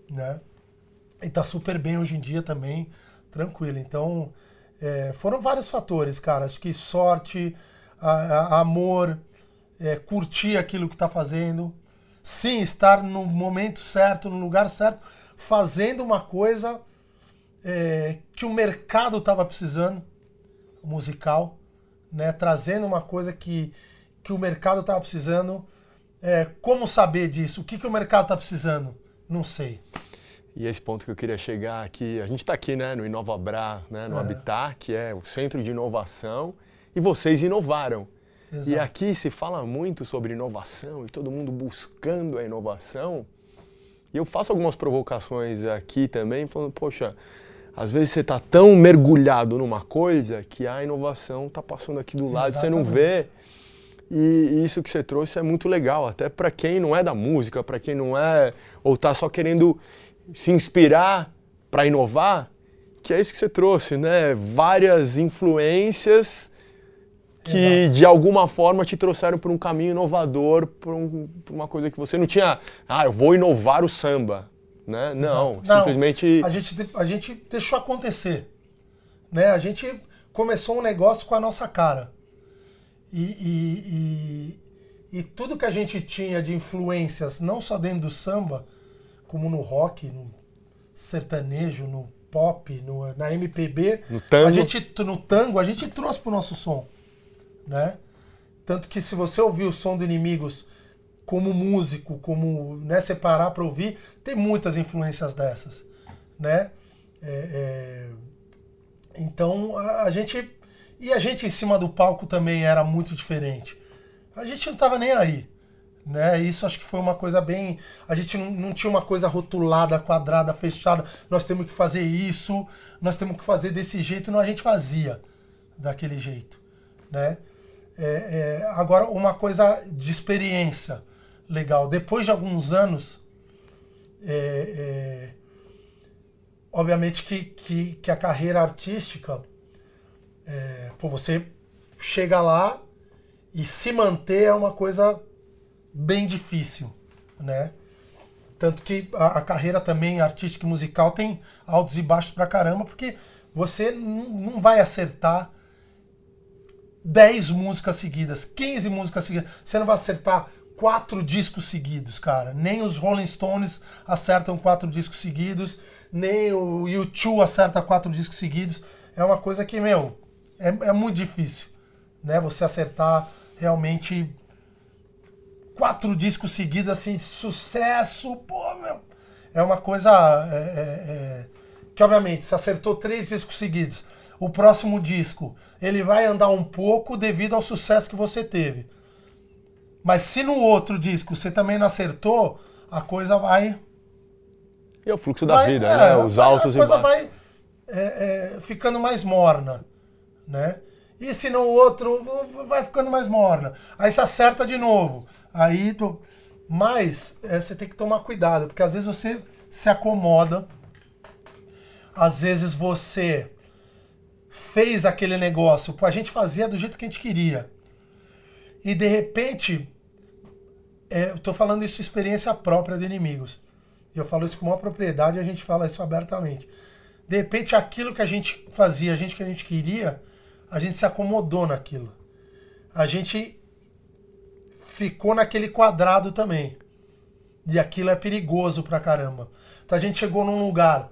[SPEAKER 1] né? E tá super bem hoje em dia também, tranquilo. Então, é, foram vários fatores, cara. Acho que sorte, a, a, amor, é, curtir aquilo que tá fazendo. Sim, estar no momento certo, no lugar certo, fazendo uma coisa é, que o mercado estava precisando, musical né, trazendo uma coisa que, que o mercado estava precisando. É, como saber disso? O que, que o mercado está precisando? Não sei.
[SPEAKER 2] E esse ponto que eu queria chegar aqui, a gente está aqui né, no InovaBra, né, no é. Habitat, que é o centro de inovação, e vocês inovaram. Exato. E aqui se fala muito sobre inovação e todo mundo buscando a inovação. E eu faço algumas provocações aqui também, falando, poxa, às vezes você está tão mergulhado numa coisa que a inovação está passando aqui do lado, Exatamente. você não vê. E isso que você trouxe é muito legal, até para quem não é da música, para quem não é ou está só querendo se inspirar para inovar, que é isso que você trouxe, né? Várias influências que Exato. de alguma forma te trouxeram para um caminho inovador, para um, uma coisa que você não tinha. Ah, eu vou inovar o samba. Né? Não, simplesmente.
[SPEAKER 1] A, gente, a gente deixou acontecer. Né? A gente começou um negócio com a nossa cara. E, e, e, e, tudo que a gente tinha de influências, não só dentro do samba, como no rock, no sertanejo, no pop, no, na MPB,
[SPEAKER 2] no tango.
[SPEAKER 1] a gente no tango a gente trouxe pro nosso som, né? Tanto que se você ouvir o som do Inimigos como músico, como né, separar para ouvir, tem muitas influências dessas, né? É, é... Então a, a, gente e a gente em cima do palco também era muito diferente. A gente não estava nem aí, né? Isso acho que foi uma coisa bem. A gente não, não tinha uma coisa rotulada, quadrada, fechada. Nós temos que fazer isso, nós temos que fazer desse jeito. Não, a gente fazia daquele jeito, né? É, é, agora uma coisa de experiência legal. Depois de alguns anos, é, é, obviamente que, que, que, a carreira artística, é, pô, você chega lá e se manter é uma coisa bem difícil, né? Tanto que a, a carreira também artística e musical tem altos e baixos pra caramba, porque você não vai acertar 10 músicas seguidas, 15 músicas seguidas. Você não vai acertar quatro discos seguidos, cara. Nem os Rolling Stones acertam quatro discos seguidos, nem o U2 acerta quatro discos seguidos. É uma coisa que, meu, é, é muito difícil, né? Você acertar realmente quatro discos seguidos, assim, sucesso, pô, meu. É uma coisa é, é, é, que, obviamente, se acertou três discos seguidos, o próximo disco ele vai andar um pouco devido ao sucesso que você teve. Mas se no outro disco você também não acertou, a coisa vai.
[SPEAKER 2] E é o fluxo da vai, vida, é, né? Os altos
[SPEAKER 1] e baixos. A coisa vai é, é, ficando mais morna, né? E se no outro, vai ficando mais morna. Aí você acerta de novo. Aí tu... Mas é, você tem que tomar cuidado, porque às vezes você se acomoda, às vezes você fez aquele negócio, a gente fazia do jeito que a gente queria. E de repente, é, eu tô falando isso experiência própria de inimigos. Eu falo isso com uma propriedade e a gente fala isso abertamente. De repente, aquilo que a gente fazia, a gente que a gente queria, a gente se acomodou naquilo. A gente ficou naquele quadrado também. E aquilo é perigoso pra caramba. Então a gente chegou num lugar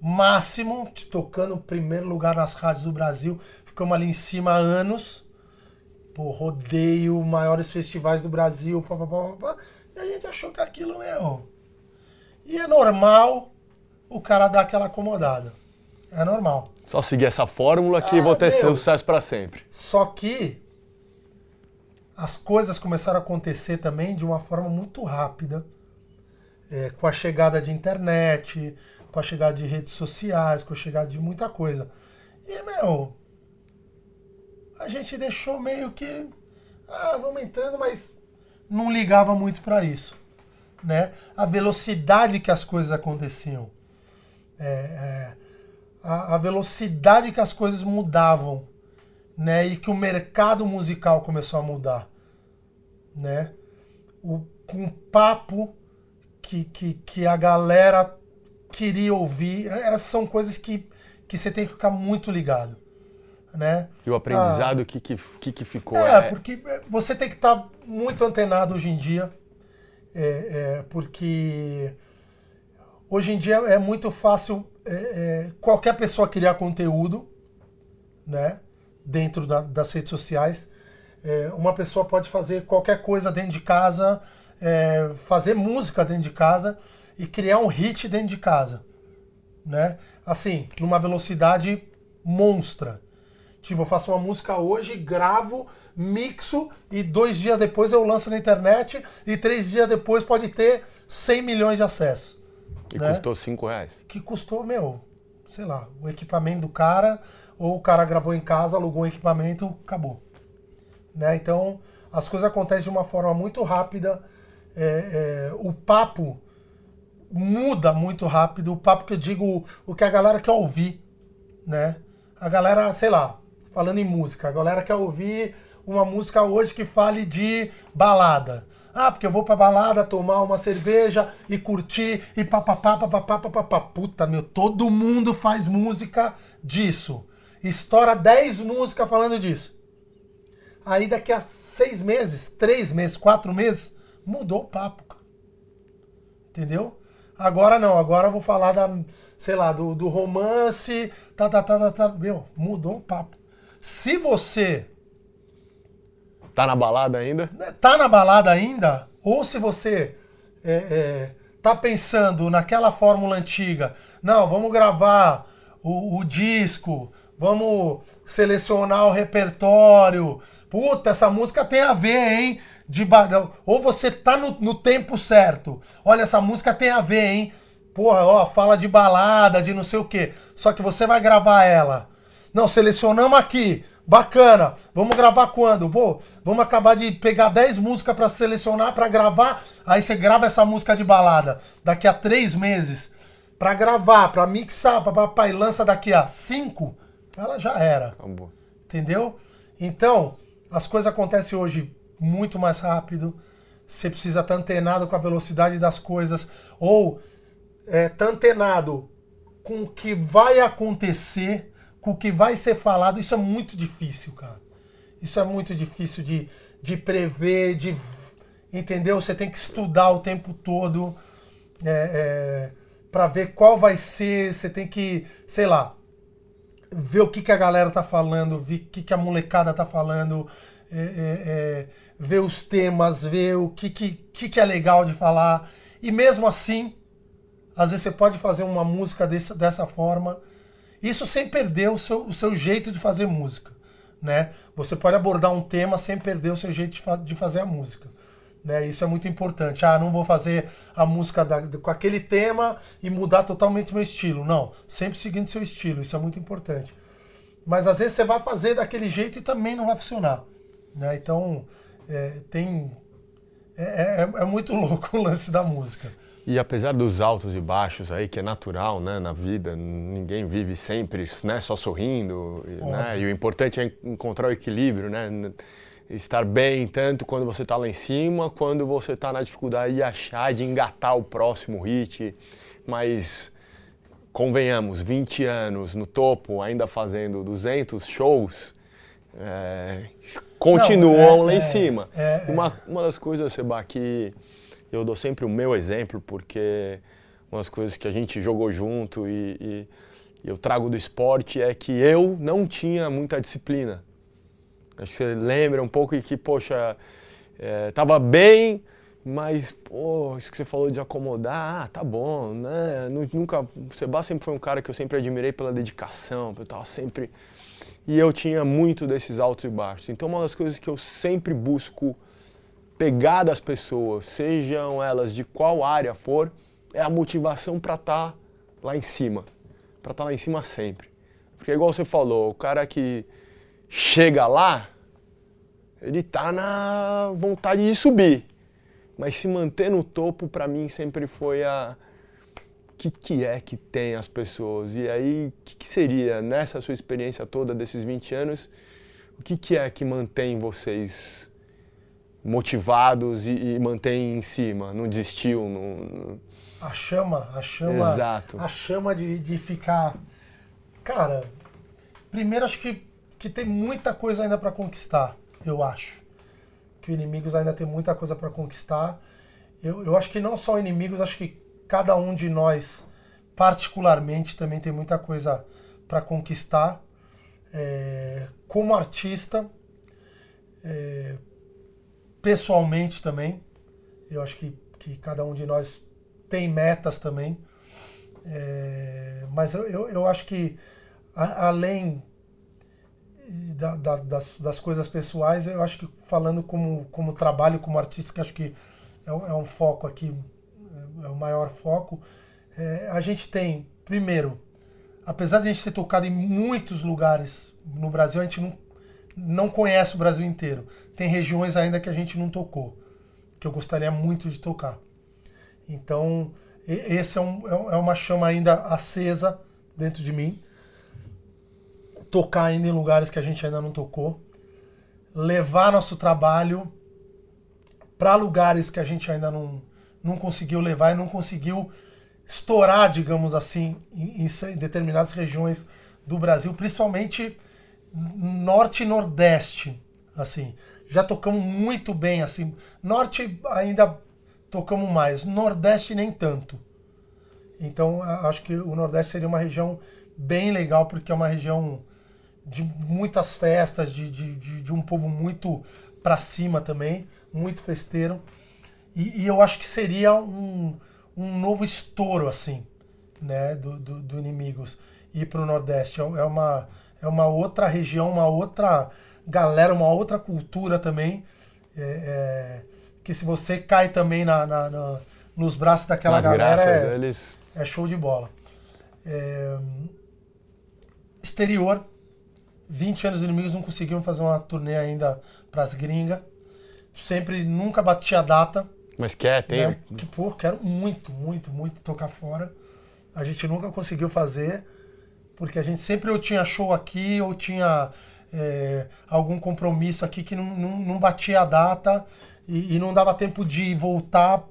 [SPEAKER 1] máximo, tocando o primeiro lugar nas rádios do Brasil. Ficamos ali em cima há anos. Pô, rodeio, maiores festivais do Brasil, pá, pá, pá, pá, e a gente achou que aquilo, meu. E é normal o cara dar aquela acomodada. É normal.
[SPEAKER 2] Só seguir essa fórmula que ah, vou ter meu, sucesso para sempre.
[SPEAKER 1] Só que as coisas começaram a acontecer também de uma forma muito rápida. É, com a chegada de internet, com a chegada de redes sociais, com a chegada de muita coisa. E, meu, a gente deixou meio que. Ah, vamos entrando, mas não ligava muito para isso. Né? A velocidade que as coisas aconteciam. É, é, a, a, velocidade que as coisas mudavam. Né? E que o mercado musical começou a mudar. Né? O, com papo que, que, que a galera queria ouvir. É, essas são coisas que, que você tem que ficar muito ligado. Né?
[SPEAKER 2] E o aprendizado, o ah, que, que, que ficou?
[SPEAKER 1] É, é, porque você tem que estar tá muito antenado hoje em dia, é, é, porque hoje em dia é muito fácil é, é, qualquer pessoa criar conteúdo, né? Dentro da, das redes sociais. uma pessoa pode fazer qualquer coisa dentro de casa, fazer música dentro de casa e criar um hit dentro de casa, né? Assim, numa velocidade monstra. Tipo, eu faço uma música hoje, gravo, mixo e dois dias depois eu lanço na internet e três dias depois pode ter 100 milhões de acessos.
[SPEAKER 2] E né? custou 5 reais?
[SPEAKER 1] Que custou, meu, sei lá, o equipamento do cara, ou o cara gravou em casa, alugou um equipamento, acabou. Né? Então, as coisas acontecem de uma forma muito rápida. É, é, o papo muda muito rápido. O papo que eu digo, o que a galera quer ouvir, né? A galera, sei lá, falando em música, a galera quer ouvir uma música hoje que fale de balada. Ah, porque eu vou pra balada tomar uma cerveja e curtir e papapá, papapá, papapá. Puta, meu, todo mundo faz música disso. Estoura 10 músicas falando disso. Aí daqui a seis meses, três meses, quatro meses, mudou o papo. Entendeu? Agora não, agora eu vou falar da, sei lá, do, do romance, tá, tá, tá, tá, tá. Meu, mudou o papo. Se você.
[SPEAKER 2] Tá na balada ainda?
[SPEAKER 1] Né, tá na balada ainda, ou se você é, é, tá pensando naquela fórmula antiga, não, vamos gravar o, o disco, vamos selecionar o repertório. Puta, essa música tem a ver, hein? de ou você tá no, no, tempo certo. Olha, essa música tem a ver, hein? Porra, ó, fala de balada, de não sei o quê. Só que você vai gravar ela. Não, selecionamos aqui. Bacana. Vamos gravar quando? Pô, vamos acabar de pegar 10 músicas para selecionar, para gravar. Aí você grava essa música de balada daqui a 3 meses. para gravar, para mixar, para e lança daqui a 5. Ela já era. Acabou. Entendeu? Então, as coisas acontecem hoje muito mais rápido, você precisa estar antenado com a velocidade das coisas, ou é, tá antenado com o que vai acontecer, com o que vai ser falado, isso é muito difícil, cara. Isso é muito difícil de, de prever, de. Entendeu? Você tem que estudar o tempo todo é, é, para ver qual vai ser. Você tem que, sei lá, ver o que, que a galera tá falando, ver o que, que a molecada tá falando, é, é, é ver os temas, ver o que, que, que, que é legal de falar. E mesmo assim, às vezes você pode fazer uma música dessa, dessa forma, isso sem perder o seu, o seu jeito de fazer música. Né? Você pode abordar um tema sem perder o seu jeito de, fa de fazer a música. Né? Isso é muito importante. Ah, não vou fazer a música da, com aquele tema e mudar totalmente meu estilo. Não, sempre seguindo seu estilo. Isso é muito importante. Mas às vezes você vai fazer daquele jeito e também não vai funcionar. Né? Então, é, tem. É, é, é muito louco o lance da música.
[SPEAKER 2] E apesar dos altos e baixos aí, que é natural, né, na vida, ninguém vive sempre, né, só sorrindo, né, e o importante é encontrar o equilíbrio, né, estar bem tanto quando você está lá em cima, quando você está na dificuldade de achar, de engatar o próximo hit, mas convenhamos, 20 anos no topo, ainda fazendo 200 shows, é, continuam Não, é, lá em é, cima. É, é, uma, uma das coisas, Seba, que eu dou sempre o meu exemplo, porque uma das coisas que a gente jogou junto e, e, e eu trago do esporte é que eu não tinha muita disciplina. Acho que você lembra um pouco que, poxa, é, bem, mas, pô, isso que você falou de acomodar, ah, tá bom, né? Nunca, o sempre foi um cara que eu sempre admirei pela dedicação, eu tava sempre... E eu tinha muito desses altos e baixos. Então, uma das coisas que eu sempre busco pegar das pessoas, sejam elas de qual área for, é a motivação para estar tá lá em cima, para estar tá lá em cima sempre. Porque igual você falou, o cara que chega lá, ele tá na vontade de subir. Mas se manter no topo para mim sempre foi a que, que é que tem as pessoas? E aí, o que, que seria nessa sua experiência toda desses 20 anos? O que, que é que mantém vocês motivados e, e mantém em cima, não desistiu. Não,
[SPEAKER 1] A chama, a chama.
[SPEAKER 2] Exato.
[SPEAKER 1] A chama de, de ficar. Cara, primeiro acho que, que tem muita coisa ainda para conquistar, eu acho. Que o Inimigos ainda tem muita coisa para conquistar. Eu, eu acho que não só inimigos, acho que cada um de nós, particularmente, também tem muita coisa para conquistar. É, como artista, é, pessoalmente também. Eu acho que, que cada um de nós tem metas também. É, mas eu, eu, eu, acho que, a, além da, da, das, das, coisas pessoais, eu acho que falando como, como trabalho, como artista, que acho que é, é um foco aqui, é o maior foco, é, a gente tem, primeiro, apesar de a gente ter tocado em muitos lugares no Brasil, a gente não, não conhece o Brasil inteiro tem regiões ainda que a gente não tocou, que eu gostaria muito de tocar. Então, esse é, um, é, é uma chama ainda acesa dentro de mim. Tocar ainda em lugares que a gente ainda não tocou. Levar nosso trabalho para lugares que a gente ainda não, não conseguiu levar e não conseguiu estourar, digamos assim, em, em determinadas regiões do Brasil, principalmente norte e nordeste, assim já tocamos muito bem, assim. Norte ainda tocamos mais, Nordeste nem tanto. Então acho que o Nordeste seria uma região bem legal, porque é uma região de muitas festas, de, de, de, um povo muito pra cima também, muito festeiro. E, e, eu acho que seria um, um novo estouro, assim, né, do, do, do Inimigos ir para o Nordeste. É, é uma, é uma outra região, uma outra galera, uma outra cultura também. É, é, que se você cai também na, na, na nos braços daquela Nas galera, é, é show de bola. É, exterior, 20 anos inimigos não conseguiam fazer uma turnê ainda para as gringas. Sempre, nunca batia a data.
[SPEAKER 2] Mas quer, tem? Né?
[SPEAKER 1] Que, pô, quero muito, muito, muito tocar fora. A gente nunca conseguiu fazer, porque a gente sempre ou tinha show aqui, ou tinha é, algum compromisso aqui que não, não, não batia a data e, e, não dava tempo de voltar.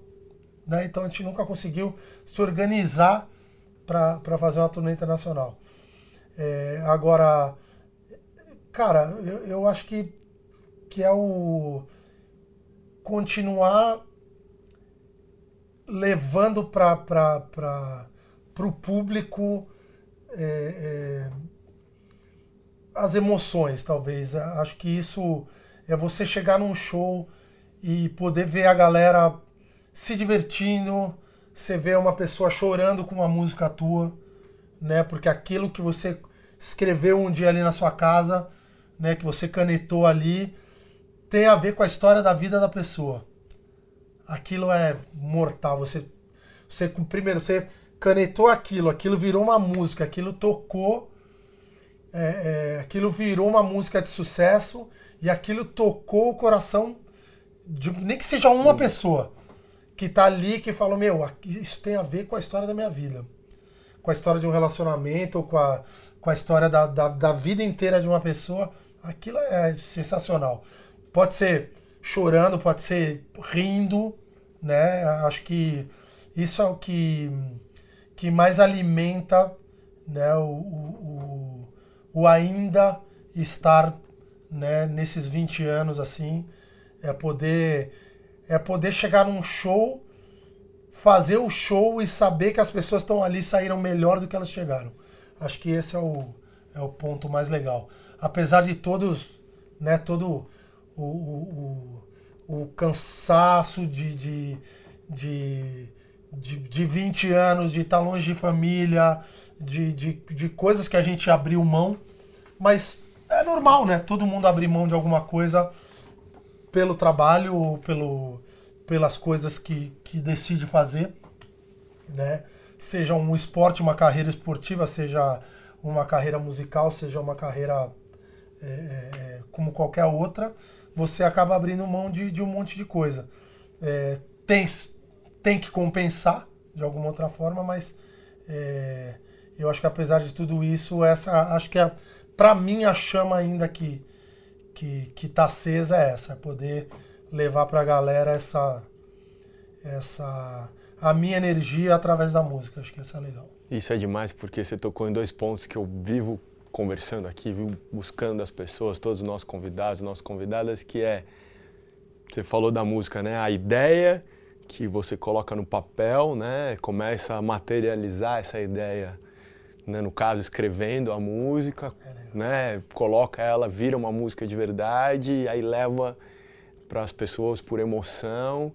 [SPEAKER 1] Né? Então a gente nunca conseguiu se organizar para fazer uma turnê internacional. É, agora, cara, eu, eu acho que, que é o continuar levando para o público é, é, as emoções, talvez. Acho que isso é você chegar num show e poder ver a galera se divertindo, você vê uma pessoa chorando com uma música tua, né? Porque aquilo que você escreveu um dia ali na sua casa, né, que você canetou ali, tem a ver com a história da vida da pessoa. Aquilo é mortal. Você, você primeiro você canetou aquilo, aquilo virou uma música, aquilo tocou, é, é, aquilo virou uma música de sucesso e aquilo tocou o coração de nem que seja uma pessoa que tá ali que falou meu, isso tem a ver com a história da minha vida, com a história de um relacionamento, com a, com a história da, da, da vida inteira de uma pessoa. Aquilo é sensacional. Pode ser chorando, pode ser rindo, né? Acho que isso é o que, que mais alimenta né, o, o, o ainda estar né, nesses 20 anos assim, é poder é poder chegar num show, fazer o show e saber que as pessoas estão ali saíram melhor do que elas chegaram. Acho que esse é o, é o ponto mais legal. Apesar de todos, né, todo o, o, o cansaço de, de, de, de, de 20 anos, de estar longe de família, de, de, de coisas que a gente abriu mão, mas é normal, né? Todo mundo abrir mão de alguma coisa pelo trabalho ou pelo, pelas coisas que, que decide fazer, né? Seja um esporte, uma carreira esportiva, seja uma carreira musical, seja uma carreira é, é, é como qualquer outra você acaba abrindo mão de, de um monte de coisa. É, tem, tem que compensar de alguma outra forma, mas é, eu acho que apesar de tudo isso, essa acho que é, para mim a chama ainda que que que tá acesa é essa, é poder levar para a galera essa essa a minha energia através da música. Acho que isso é legal.
[SPEAKER 2] Isso é demais porque você tocou em dois pontos que eu vivo conversando aqui, viu, buscando as pessoas, todos os nossos convidados, nossas convidadas, que é, você falou da música, né? A ideia que você coloca no papel, né? Começa a materializar essa ideia, né? no caso, escrevendo a música, é né? Coloca ela, vira uma música de verdade, aí leva para as pessoas por emoção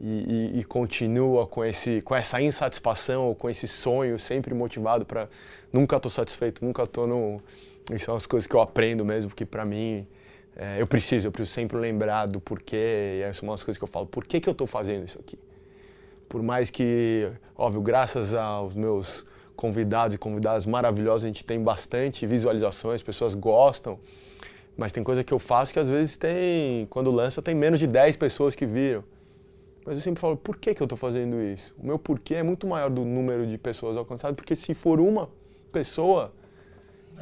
[SPEAKER 2] e, e, e, continua com, esse, com essa insatisfação ou com esse sonho sempre motivado para nunca estou satisfeito, nunca estou no. Isso são as coisas que eu aprendo mesmo, porque para mim é, eu preciso, eu preciso sempre lembrar do porquê, e essas são umas coisas que eu falo, por que, que eu estou fazendo isso aqui? Por mais que, óbvio, graças aos meus convidados e convidadas maravilhosos, a gente tem bastante visualizações, pessoas gostam, mas tem coisa que eu faço que às vezes tem, quando lança, tem menos de 10 pessoas que viram. Mas eu sempre falo, por que, que eu estou fazendo isso? O meu porquê é muito maior do número de pessoas alcançadas, porque se for uma pessoa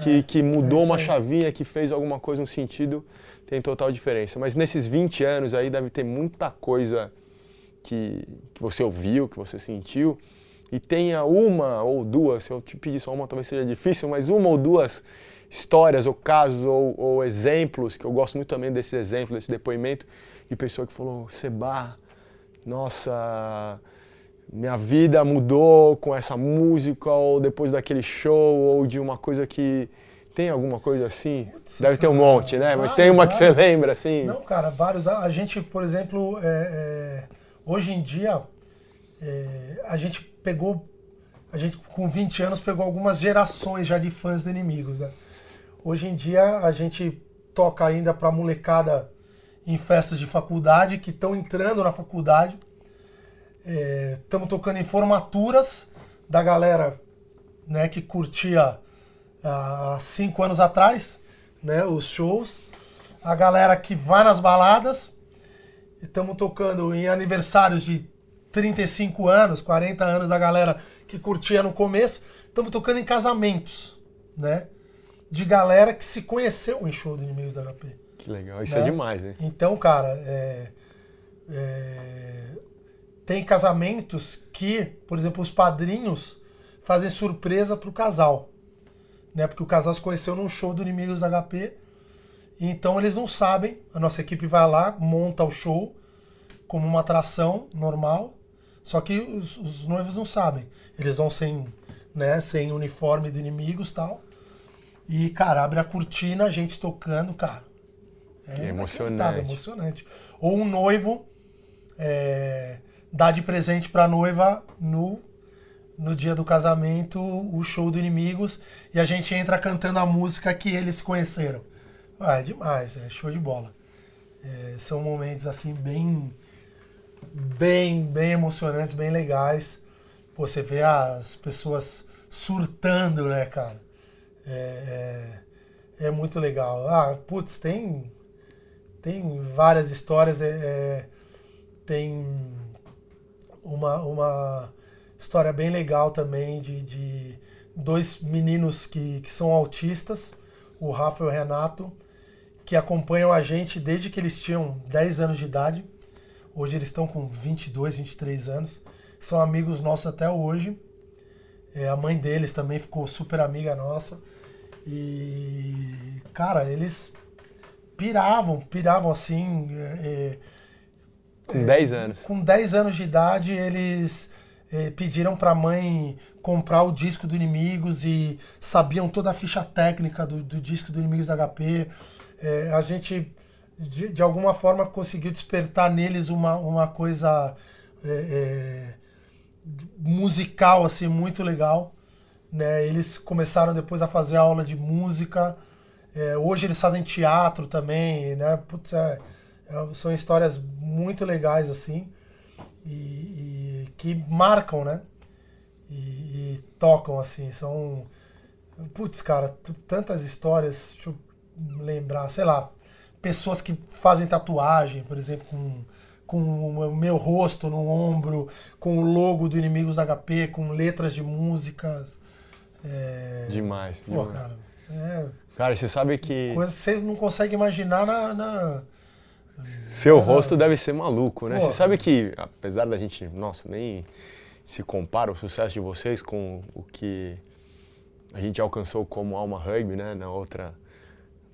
[SPEAKER 2] que, é, que mudou é uma chavinha, que fez alguma coisa, um sentido, tem total diferença. Mas nesses 20 anos aí deve ter muita coisa que, que você ouviu, que você sentiu, e tenha uma ou duas, se eu te pedir só uma talvez seja difícil, mas uma ou duas histórias ou casos ou, ou exemplos, que eu gosto muito também desse exemplo, desse depoimento, de pessoa que falou, Seba, nossa, minha vida mudou com essa música ou depois daquele show ou de uma coisa que tem alguma coisa assim? Putz, Deve ter um monte, né? Mas tem uma vários. que você lembra assim?
[SPEAKER 1] Não, cara, vários. A gente, por exemplo, é, é, hoje em dia é, a gente pegou, a gente com 20 anos pegou algumas gerações já de fãs do Inimigos, né? Hoje em dia a gente toca ainda para molecada em festas de faculdade que estão entrando na faculdade. Estamos é, tocando em formaturas da galera né, que curtia há cinco anos atrás né, os shows. A galera que vai nas baladas. Estamos tocando em aniversários de 35 anos, 40 anos da galera que curtia no começo. Estamos tocando em casamentos, né? de galera que se conheceu em show do Inimigos da HP.
[SPEAKER 2] Que legal, isso é
[SPEAKER 1] né?
[SPEAKER 2] demais, né?
[SPEAKER 1] Então, cara, é, é, tem casamentos que, por exemplo, os padrinhos fazem surpresa pro casal. Né? Porque o casal se conheceu num show do Inimigos da HP. Então eles não sabem. A nossa equipe vai lá, monta o show como uma atração normal. Só que os, os noivos não sabem. Eles vão sem, né, sem uniforme de inimigos tal. E, cara, abre a cortina, a gente tocando, cara.
[SPEAKER 2] É emocionante.
[SPEAKER 1] emocionante. Ou um noivo é, dá de presente pra noiva no, no dia do casamento o show do Inimigos e a gente entra cantando a música que eles conheceram. Ah, é demais, é show de bola. É, são momentos assim bem, bem, bem emocionantes, bem legais. Você vê as pessoas surtando, né, cara? É, é, é muito legal. Ah, putz, tem tem várias histórias. É, é, tem uma, uma história bem legal também de, de dois meninos que, que são autistas, o Rafa e o Renato, que acompanham a gente desde que eles tinham 10 anos de idade. Hoje eles estão com 22, 23 anos. São amigos nossos até hoje. É, a mãe deles também ficou super amiga nossa. E, cara, eles piravam, piravam assim. É, é
[SPEAKER 2] com 10 anos.
[SPEAKER 1] Com 10 anos de idade, eles é, pediram para a mãe comprar o disco do Inimigos e sabiam toda a ficha técnica do, do disco do Inimigos da HP. É, a gente, de, de, alguma forma, conseguiu despertar neles uma, uma coisa é, musical assim muito legal. Né? Eles começaram depois a fazer aula de música. É, hoje eles fazem teatro também, né? Putz, é, é, são histórias muito legais, assim, e, e que marcam, né? E, e, tocam, assim, são... Putz, cara, tantas histórias, deixa eu lembrar, sei lá, pessoas que fazem tatuagem, por exemplo, com, com o meu rosto no ombro, com o logo do Inimigos da HP, com letras de músicas.
[SPEAKER 2] É... Demais.
[SPEAKER 1] Pô, demais. cara, é
[SPEAKER 2] Cara, você sabe que.
[SPEAKER 1] Coisa que você não consegue imaginar na. na...
[SPEAKER 2] Seu rosto deve ser maluco, né? Você sabe que, apesar da gente, nossa, nem se compara o sucesso de vocês com o que a gente alcançou como Alma Rugby, né? Na outra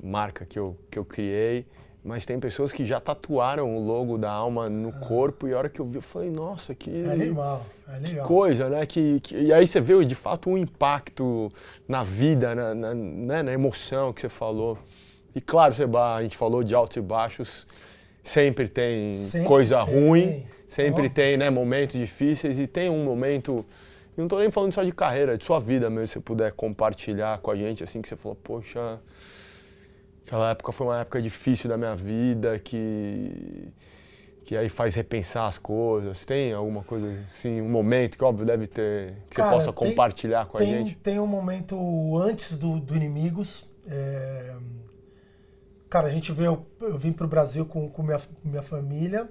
[SPEAKER 2] marca que eu, que eu criei mas tem pessoas que já tatuaram o logo da alma no ah. corpo e a hora que eu vi eu falei, nossa, que,
[SPEAKER 1] é animal, é legal.
[SPEAKER 2] que coisa, né? Que, que, e aí você vê de fato um impacto na vida, na, na, né? na emoção que você falou. E claro, Seba, a gente falou de altos e baixos, sempre tem sempre coisa tem. ruim, sempre oh. tem né, momentos difíceis e tem um momento. Não estou nem falando só de carreira, de sua vida mesmo, se você puder compartilhar com a gente, assim, que você falou, poxa, Aquela época foi uma época difícil da minha vida que que aí faz repensar as coisas. Tem alguma coisa assim, um momento que óbvio deve ter que Cara, você possa tem, compartilhar com
[SPEAKER 1] tem,
[SPEAKER 2] a gente?
[SPEAKER 1] Tem um momento antes do, do Inimigos. É... Cara, a gente veio, eu vim para o Brasil com, com minha, minha família.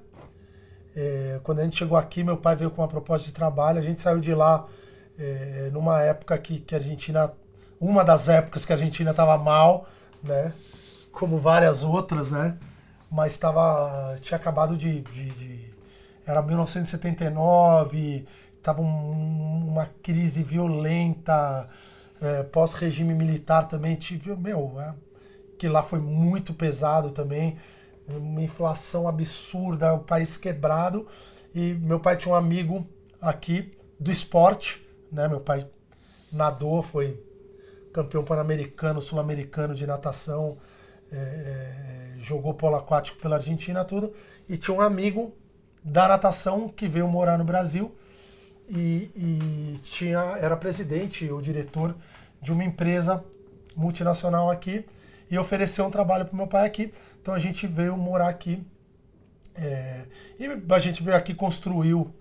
[SPEAKER 1] É, quando a gente chegou aqui, meu pai veio com uma proposta de trabalho. A gente saiu de lá é, numa época que, que a Argentina, uma das épocas que a Argentina estava mal, né? como várias outras, né? Mas estava tinha acabado de, de, de era 1979, estava um, uma crise violenta, é, pós-regime militar também, tipo, meu, é, que lá foi muito pesado também, uma inflação absurda, o país quebrado. E meu pai tinha um amigo aqui do esporte, né? Meu pai nadou, foi campeão pan-americano, sul-americano de natação, é, é, jogou polo aquático pela Argentina, tudo, e tinha um amigo da natação que veio morar no Brasil e, e tinha, era presidente ou diretor de uma empresa multinacional aqui e ofereceu um trabalho para meu pai aqui. Então a gente veio morar aqui. É, e a gente veio aqui construiu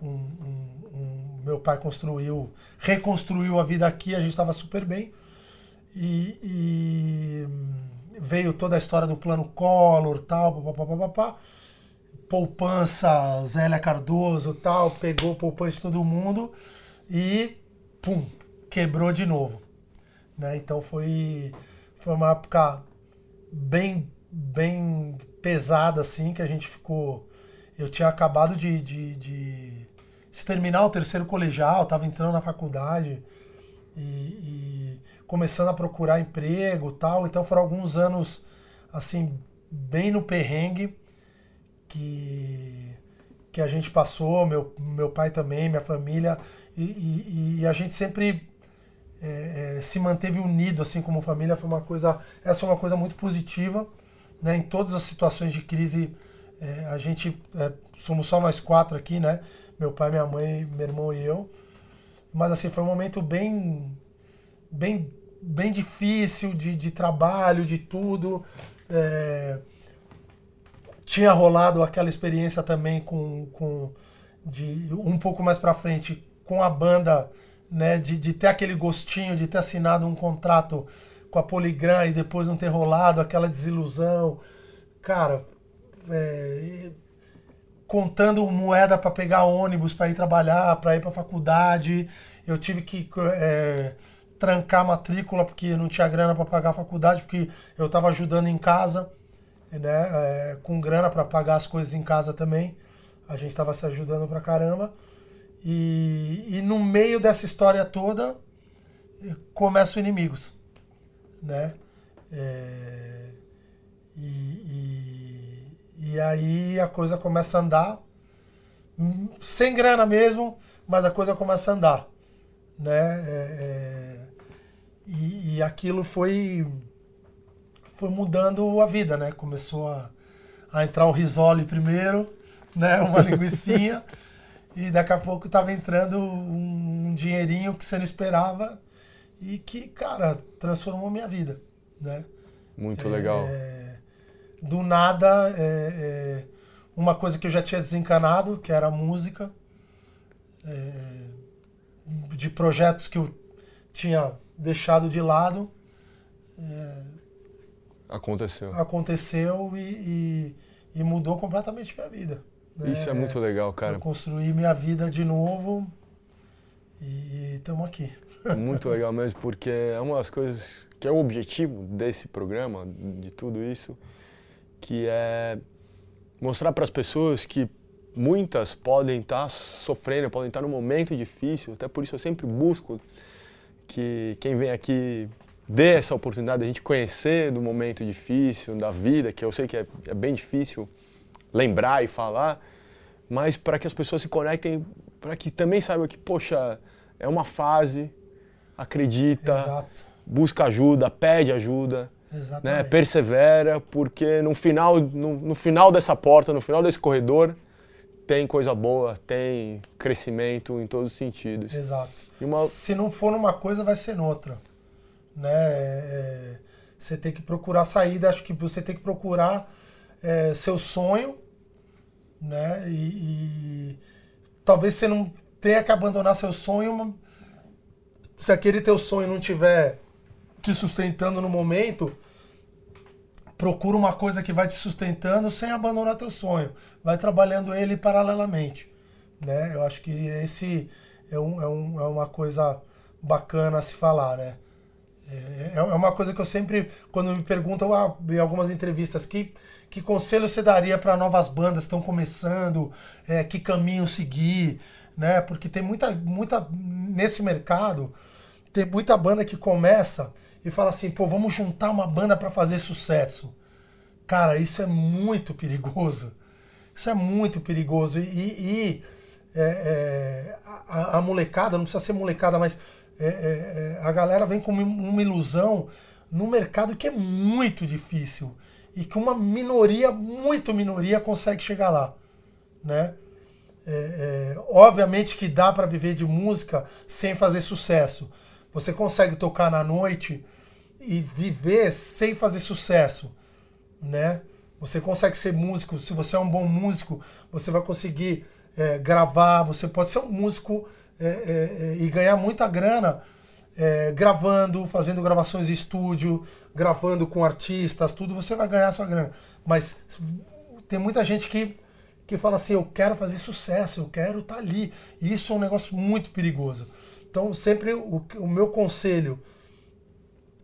[SPEAKER 1] um, um, um, meu pai construiu, reconstruiu a vida aqui, a gente estava super bem. E, e veio toda a história do plano Collor, tal, papapá, poupança, Zélia Cardoso, tal, pegou poupança de todo mundo e pum, quebrou de novo. né? Então foi, foi uma época bem, bem pesada, assim, que a gente ficou... Eu tinha acabado de, de, de, terminar o terceiro colegial, estava entrando na faculdade e, e começando a procurar emprego tal. Então foram alguns anos, assim, bem no perrengue que, que a gente passou, meu, meu pai também, minha família, e, e, e a gente sempre é, é, se manteve unido assim como família, foi uma coisa, essa é uma coisa muito positiva, né? Em todas as situações de crise, é, a gente é, somos só nós quatro aqui, né? Meu pai, minha mãe, meu irmão e eu. Mas assim foi um momento bem, bem, bem difícil de, de trabalho, de tudo. É, tinha rolado aquela experiência também com, com de um pouco mais para frente com a banda, né, de, de ter aquele gostinho de ter assinado um contrato com a Poligram e depois não ter rolado, aquela desilusão. Cara, é, contando moeda para pegar ônibus para ir trabalhar, para ir para faculdade. Eu tive que é, trancar matrícula porque não tinha grana para pagar a faculdade, porque eu estava ajudando em casa né, é, com grana para pagar as coisas em casa também. A gente estava se ajudando pra caramba. E, e no meio dessa história toda começam inimigos, né? É, e, e, e, aí a coisa começa a andar sem grana mesmo, mas a coisa começa a andar, né? É, é, e, e aquilo foi foi mudando a vida, né? Começou a, a entrar o risole primeiro, né? Uma linguiçinha. E daqui a pouco estava entrando um, dinheirinho que você não esperava e que, cara, transformou minha vida, né?
[SPEAKER 2] Muito é, legal.
[SPEAKER 1] Do nada, é, é, uma coisa que eu já tinha desencanado, que era a música, é, de projetos que eu tinha deixado de lado, é,
[SPEAKER 2] Aconteceu.
[SPEAKER 1] Aconteceu e, e, e mudou completamente minha vida.
[SPEAKER 2] Né? Isso é muito legal, cara. Eu
[SPEAKER 1] construí minha vida de novo e estamos aqui.
[SPEAKER 2] Muito legal mesmo, porque é uma das coisas que é o objetivo desse programa, de tudo isso, que é mostrar para as pessoas que muitas podem estar tá sofrendo, podem estar tá num momento difícil, até por isso eu sempre busco que quem vem aqui dê essa oportunidade de a gente conhecer do momento difícil da vida, que eu sei que é, é bem difícil lembrar e falar, mas para que as pessoas se conectem, para que também saibam que, poxa, é uma fase, acredita, Exato. busca ajuda, pede ajuda, né, persevera, porque no final, no, no final dessa porta, no final desse corredor, tem coisa boa, tem crescimento em todos os sentidos.
[SPEAKER 1] Exato. Uma... Se não for numa coisa, vai ser noutra né? É, você tem que procurar saída, acho que você tem que procurar é, seu sonho, né? E, e, talvez você não tenha que abandonar seu sonho, se aquele teu sonho não tiver te sustentando no momento, procura uma coisa que vai te sustentando sem abandonar teu sonho. Vai trabalhando ele paralelamente, né? Eu acho que esse é, um, é, um, é uma coisa bacana a se falar, né? É, é uma coisa que eu sempre, quando me perguntam ah, em algumas entrevistas, que, que conselho você daria para novas bandas que estão começando, é, que caminho seguir, né? Porque tem muita, muita, nesse mercado, tem muita banda que começa e fala assim, pô, vamos juntar uma banda para fazer sucesso. Cara, isso é muito perigoso. Isso é muito perigoso. E, e é, é, a, a molecada, não precisa ser molecada, mas é, é, é, a galera vem com uma ilusão no mercado que é muito difícil e que uma minoria, muito minoria, consegue chegar lá, né? É, é, obviamente que dá para viver de música sem fazer sucesso. Você consegue tocar na noite e viver sem fazer sucesso, né? Você consegue ser músico. Se você é um bom músico, você vai conseguir é, gravar. Você pode ser um músico é, é, é, e ganhar muita grana é, gravando, fazendo gravações em estúdio, gravando com artistas, tudo, você vai ganhar sua grana. Mas tem muita gente que, que fala assim, eu quero fazer sucesso, eu quero estar tá ali. E isso é um negócio muito perigoso. Então, sempre o, o meu conselho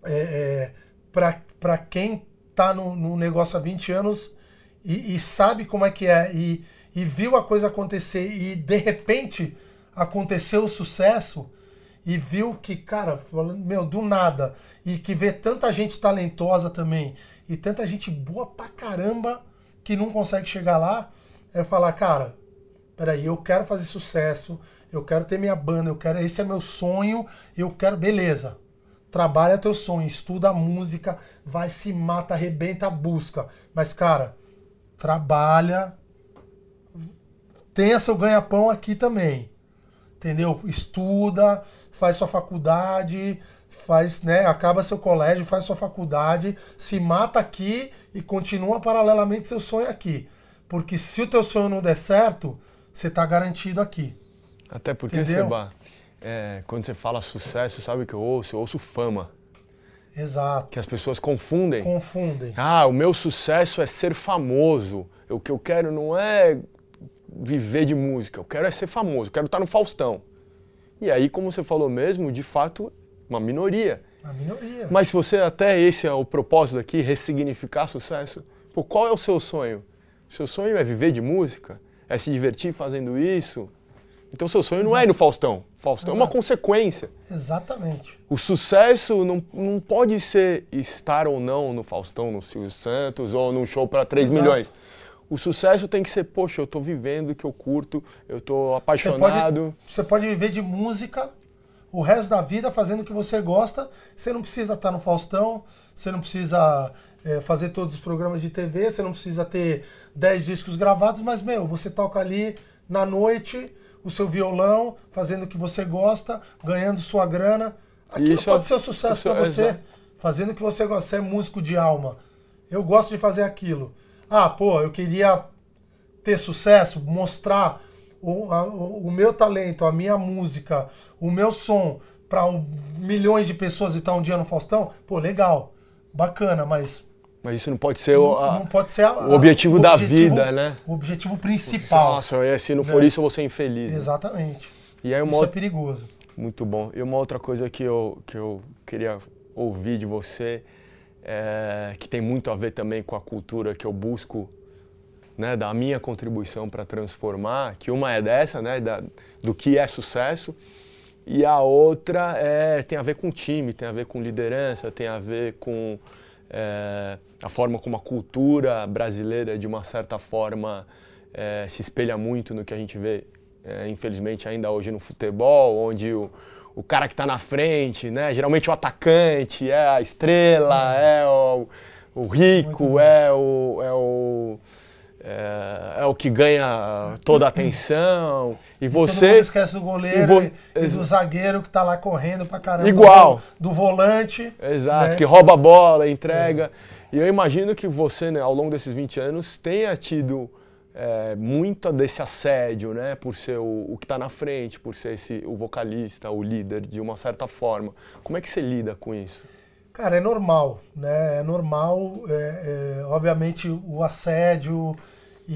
[SPEAKER 1] é, é, para quem tá no, no, negócio há 20 anos e, e, sabe como é que é e, e viu a coisa acontecer e de repente aconteceu o sucesso e viu que, cara, meu, do nada, e que vê tanta gente talentosa também e tanta gente boa pra caramba que não consegue chegar lá, é falar, cara, peraí, eu quero fazer sucesso, eu quero ter minha banda, eu quero, esse é meu sonho, eu quero, beleza. Trabalha teu sonho, estuda a música, vai se mata, arrebenta, busca. Mas, cara, trabalha, tenha seu ganha-pão aqui também. Entendeu? Estuda, faz sua faculdade, faz, né, acaba seu colégio, faz sua faculdade, se mata aqui e continua paralelamente seu sonho aqui. Porque se o teu sonho não der certo, você está garantido aqui.
[SPEAKER 2] Até porque, Entendeu? Seba, é, quando você fala sucesso, sabe o que eu ouço? Eu ouço fama.
[SPEAKER 1] Exato.
[SPEAKER 2] Que as pessoas confundem.
[SPEAKER 1] Confundem.
[SPEAKER 2] Ah, o meu sucesso é ser famoso. O que eu quero não é viver de música, eu quero é ser famoso, eu quero estar no Faustão. E aí, como você falou mesmo, de fato, uma minoria.
[SPEAKER 1] Uma minoria.
[SPEAKER 2] Mas se você até esse é o propósito aqui, ressignificar sucesso, pô, qual é o seu sonho? Seu sonho é viver de música? É se divertir fazendo isso? Então seu sonho Exato. não é ir no Faustão. Faustão Exato. é uma consequência.
[SPEAKER 1] Exatamente.
[SPEAKER 2] O sucesso não, não pode ser estar ou não no Faustão, no Silvio Santos ou num show para 3 Exato. milhões. O sucesso tem que ser, poxa, eu estou vivendo o que eu curto, eu estou apaixonado.
[SPEAKER 1] Você pode, você pode viver de música o resto da vida fazendo o que você gosta. Você não precisa estar no Faustão, você não precisa é, fazer todos os programas de TV, você não precisa ter 10 discos gravados, mas, meu, você toca ali na noite o seu violão, fazendo o que você gosta, ganhando sua grana. Aquilo isso, pode ser um sucesso para você, é fazendo o que você gosta. Você é músico de alma. Eu gosto de fazer aquilo. Ah, pô, eu queria ter sucesso, mostrar o, a, o meu talento, a minha música, o meu som para milhões de pessoas e estar tá um dia no Faustão. Pô, legal, bacana, mas
[SPEAKER 2] mas isso não pode ser o,
[SPEAKER 1] a, não pode ser a,
[SPEAKER 2] o objetivo da objetivo, vida, né?
[SPEAKER 1] O objetivo principal.
[SPEAKER 2] Nossa, é, se não for né? isso, eu vou ser infeliz.
[SPEAKER 1] Né? Exatamente.
[SPEAKER 2] E aí
[SPEAKER 1] uma isso é perigoso.
[SPEAKER 2] Muito bom. E uma outra coisa que eu, que eu queria ouvir de você, é, que tem muito a ver também com a cultura que eu busco, né, da minha contribuição para transformar, que uma é dessa, né, da, do que é sucesso, e a outra é, tem a ver com time, tem a ver com liderança, tem a ver com é, a forma como a cultura brasileira, de uma certa forma, é, se espelha muito no que a gente vê, é, infelizmente, ainda hoje no futebol, onde o, o cara que está na frente, né, geralmente o atacante, é a estrela, uhum. é o, o rico, é o, é o é, é, o que ganha toda a atenção. E você. Todo
[SPEAKER 1] esquece do goleiro vo... e, do zagueiro que está lá correndo pra caramba.
[SPEAKER 2] Igual.
[SPEAKER 1] Do, do volante.
[SPEAKER 2] Exato, né? que rouba a bola, entrega. É. E eu imagino que você, né, ao longo desses 20 anos, tenha tido é, muito desse assédio, né? Por ser o, o que está na frente, por ser esse, o vocalista, o líder, de uma certa forma. Como é que você lida com isso?
[SPEAKER 1] Cara, é normal, né? É normal, é, é, obviamente, o assédio, e,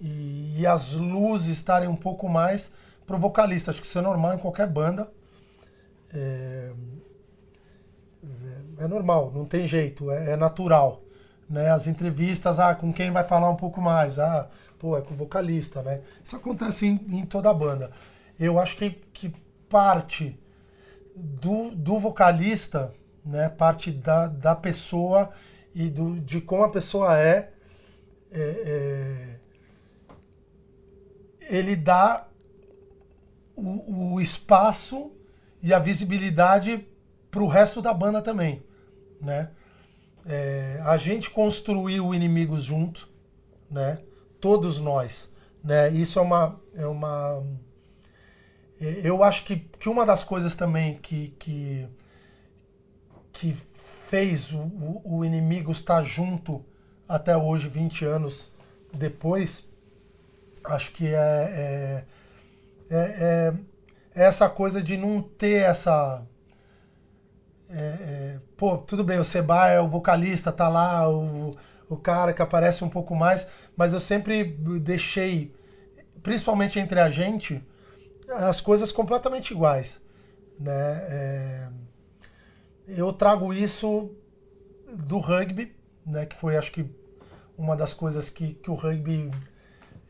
[SPEAKER 1] e, e, as luzes estarem um pouco mais pro vocalista. Acho que isso é normal em qualquer banda. É, é normal, não tem jeito, é, é, natural. Né? As entrevistas, ah, com quem vai falar um pouco mais? Ah, pô, é com o vocalista, né? Isso acontece em, em toda a banda. Eu acho que, que parte do, do vocalista, né, parte da, da pessoa e do, de como a pessoa é, é, é, ele dá o, o, espaço e a visibilidade para o resto da banda também, né? É, a gente construiu inimigos junto, né? Todos nós, né? Isso é uma, é uma é, eu acho que, que uma das coisas também que, que, que fez o, o, o inimigo estar junto até hoje, 20 anos depois, acho que é, é, é, é, essa coisa de não ter essa. É, é, pô, tudo bem, o Seba é o vocalista, tá lá, o, o cara que aparece um pouco mais, mas eu sempre deixei, principalmente entre a gente, as coisas completamente iguais. Né? É, eu trago isso do rugby, né, que foi acho que uma das coisas que, que o rugby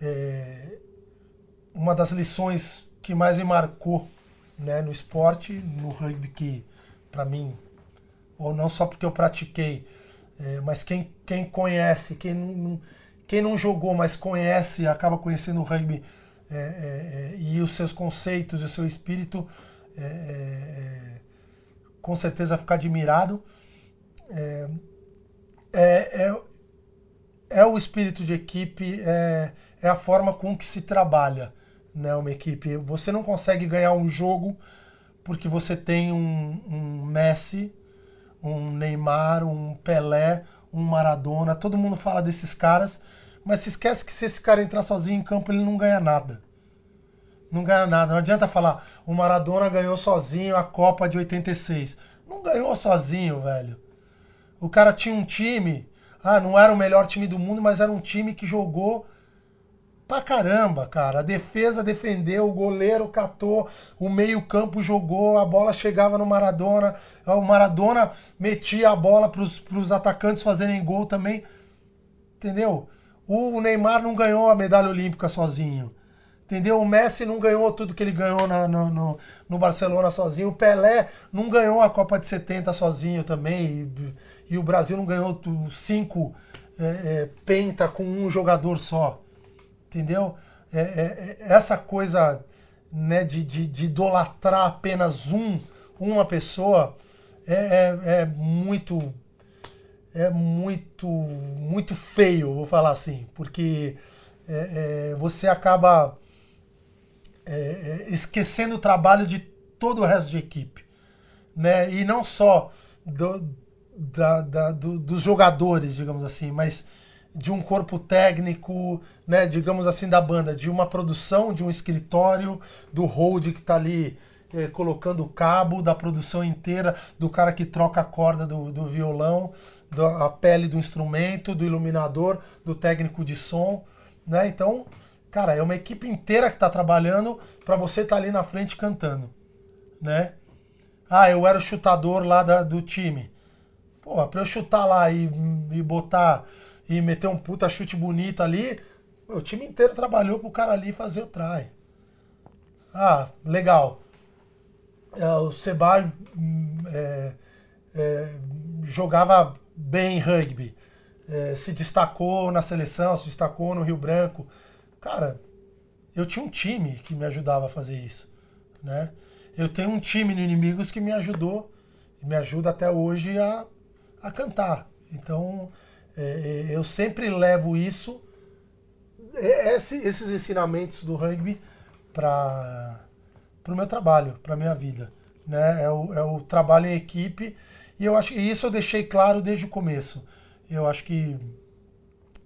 [SPEAKER 1] é, uma das lições que mais me marcou né, no esporte, no rugby que para mim, ou não só porque eu pratiquei, é, mas quem, quem conhece, quem não, quem não jogou, mas conhece, acaba conhecendo o rugby é, é, é e os seus conceitos e o seu espírito, é, com certeza fica admirado. É, é, é, o espírito de equipe, é, é a forma com que se trabalha né, uma equipe. Você não consegue ganhar um jogo porque você tem um, um Messi, um Neymar, um Pelé, um Maradona. Todo mundo fala desses caras, mas se esquece que se esse cara entrar sozinho em campo, ele não ganha nada. Não ganha nada. Não adianta falar, o Maradona ganhou sozinho a Copa de 86. Não ganhou sozinho, velho. O cara tinha um time, ah, não era o melhor time do mundo, mas era um time que jogou pra caramba, cara. A defesa defendeu, o goleiro catou, o meio-campo jogou, a bola chegava no Maradona, o Maradona metia a bola pros, pros atacantes fazerem gol também. Entendeu? O Neymar não ganhou a medalha olímpica sozinho. Entendeu? O Messi não ganhou tudo que ele ganhou na, no, no, no, Barcelona sozinho. O Pelé não ganhou a Copa de 70 sozinho também. E, e o Brasil não ganhou cinco é, é, penta com um jogador só entendeu? É, é, é, essa coisa né, de, de, de, idolatrar apenas um, uma pessoa é, é, é, muito é muito muito feio, vou falar assim, porque é, você acaba esquecendo o trabalho de todo o resto de equipe, né? E não só do, da, da, do, dos jogadores, digamos assim, mas de um corpo técnico, né, digamos assim, da banda, de uma produção, de um escritório, do hold que está ali eh, colocando o cabo, da produção inteira, do cara que troca a corda do, do violão, da pele do instrumento, do iluminador, do técnico de som, né? Então, cara, é uma equipe inteira que está trabalhando para você estar tá ali na frente cantando, né? Ah, eu era o chutador lá da, do time. Pô, para eu chutar lá e, e botar e meter um puta chute bonito ali, o time inteiro trabalhou pro cara ali fazer o try. Ah, legal. É, o Seba é, é, jogava bem rugby. É, se destacou na seleção, se destacou no Rio Branco. Cara, eu tinha um time que me ajudava a fazer isso. Né? Eu tenho um time no Inimigos que me ajudou, me ajuda até hoje a, a cantar. Então, é, é, eu sempre levo isso, é, esse, esses ensinamentos do rugby para o meu trabalho, para minha vida. Né? É, o, é o trabalho em equipe e eu acho isso eu deixei claro desde o começo. Eu acho que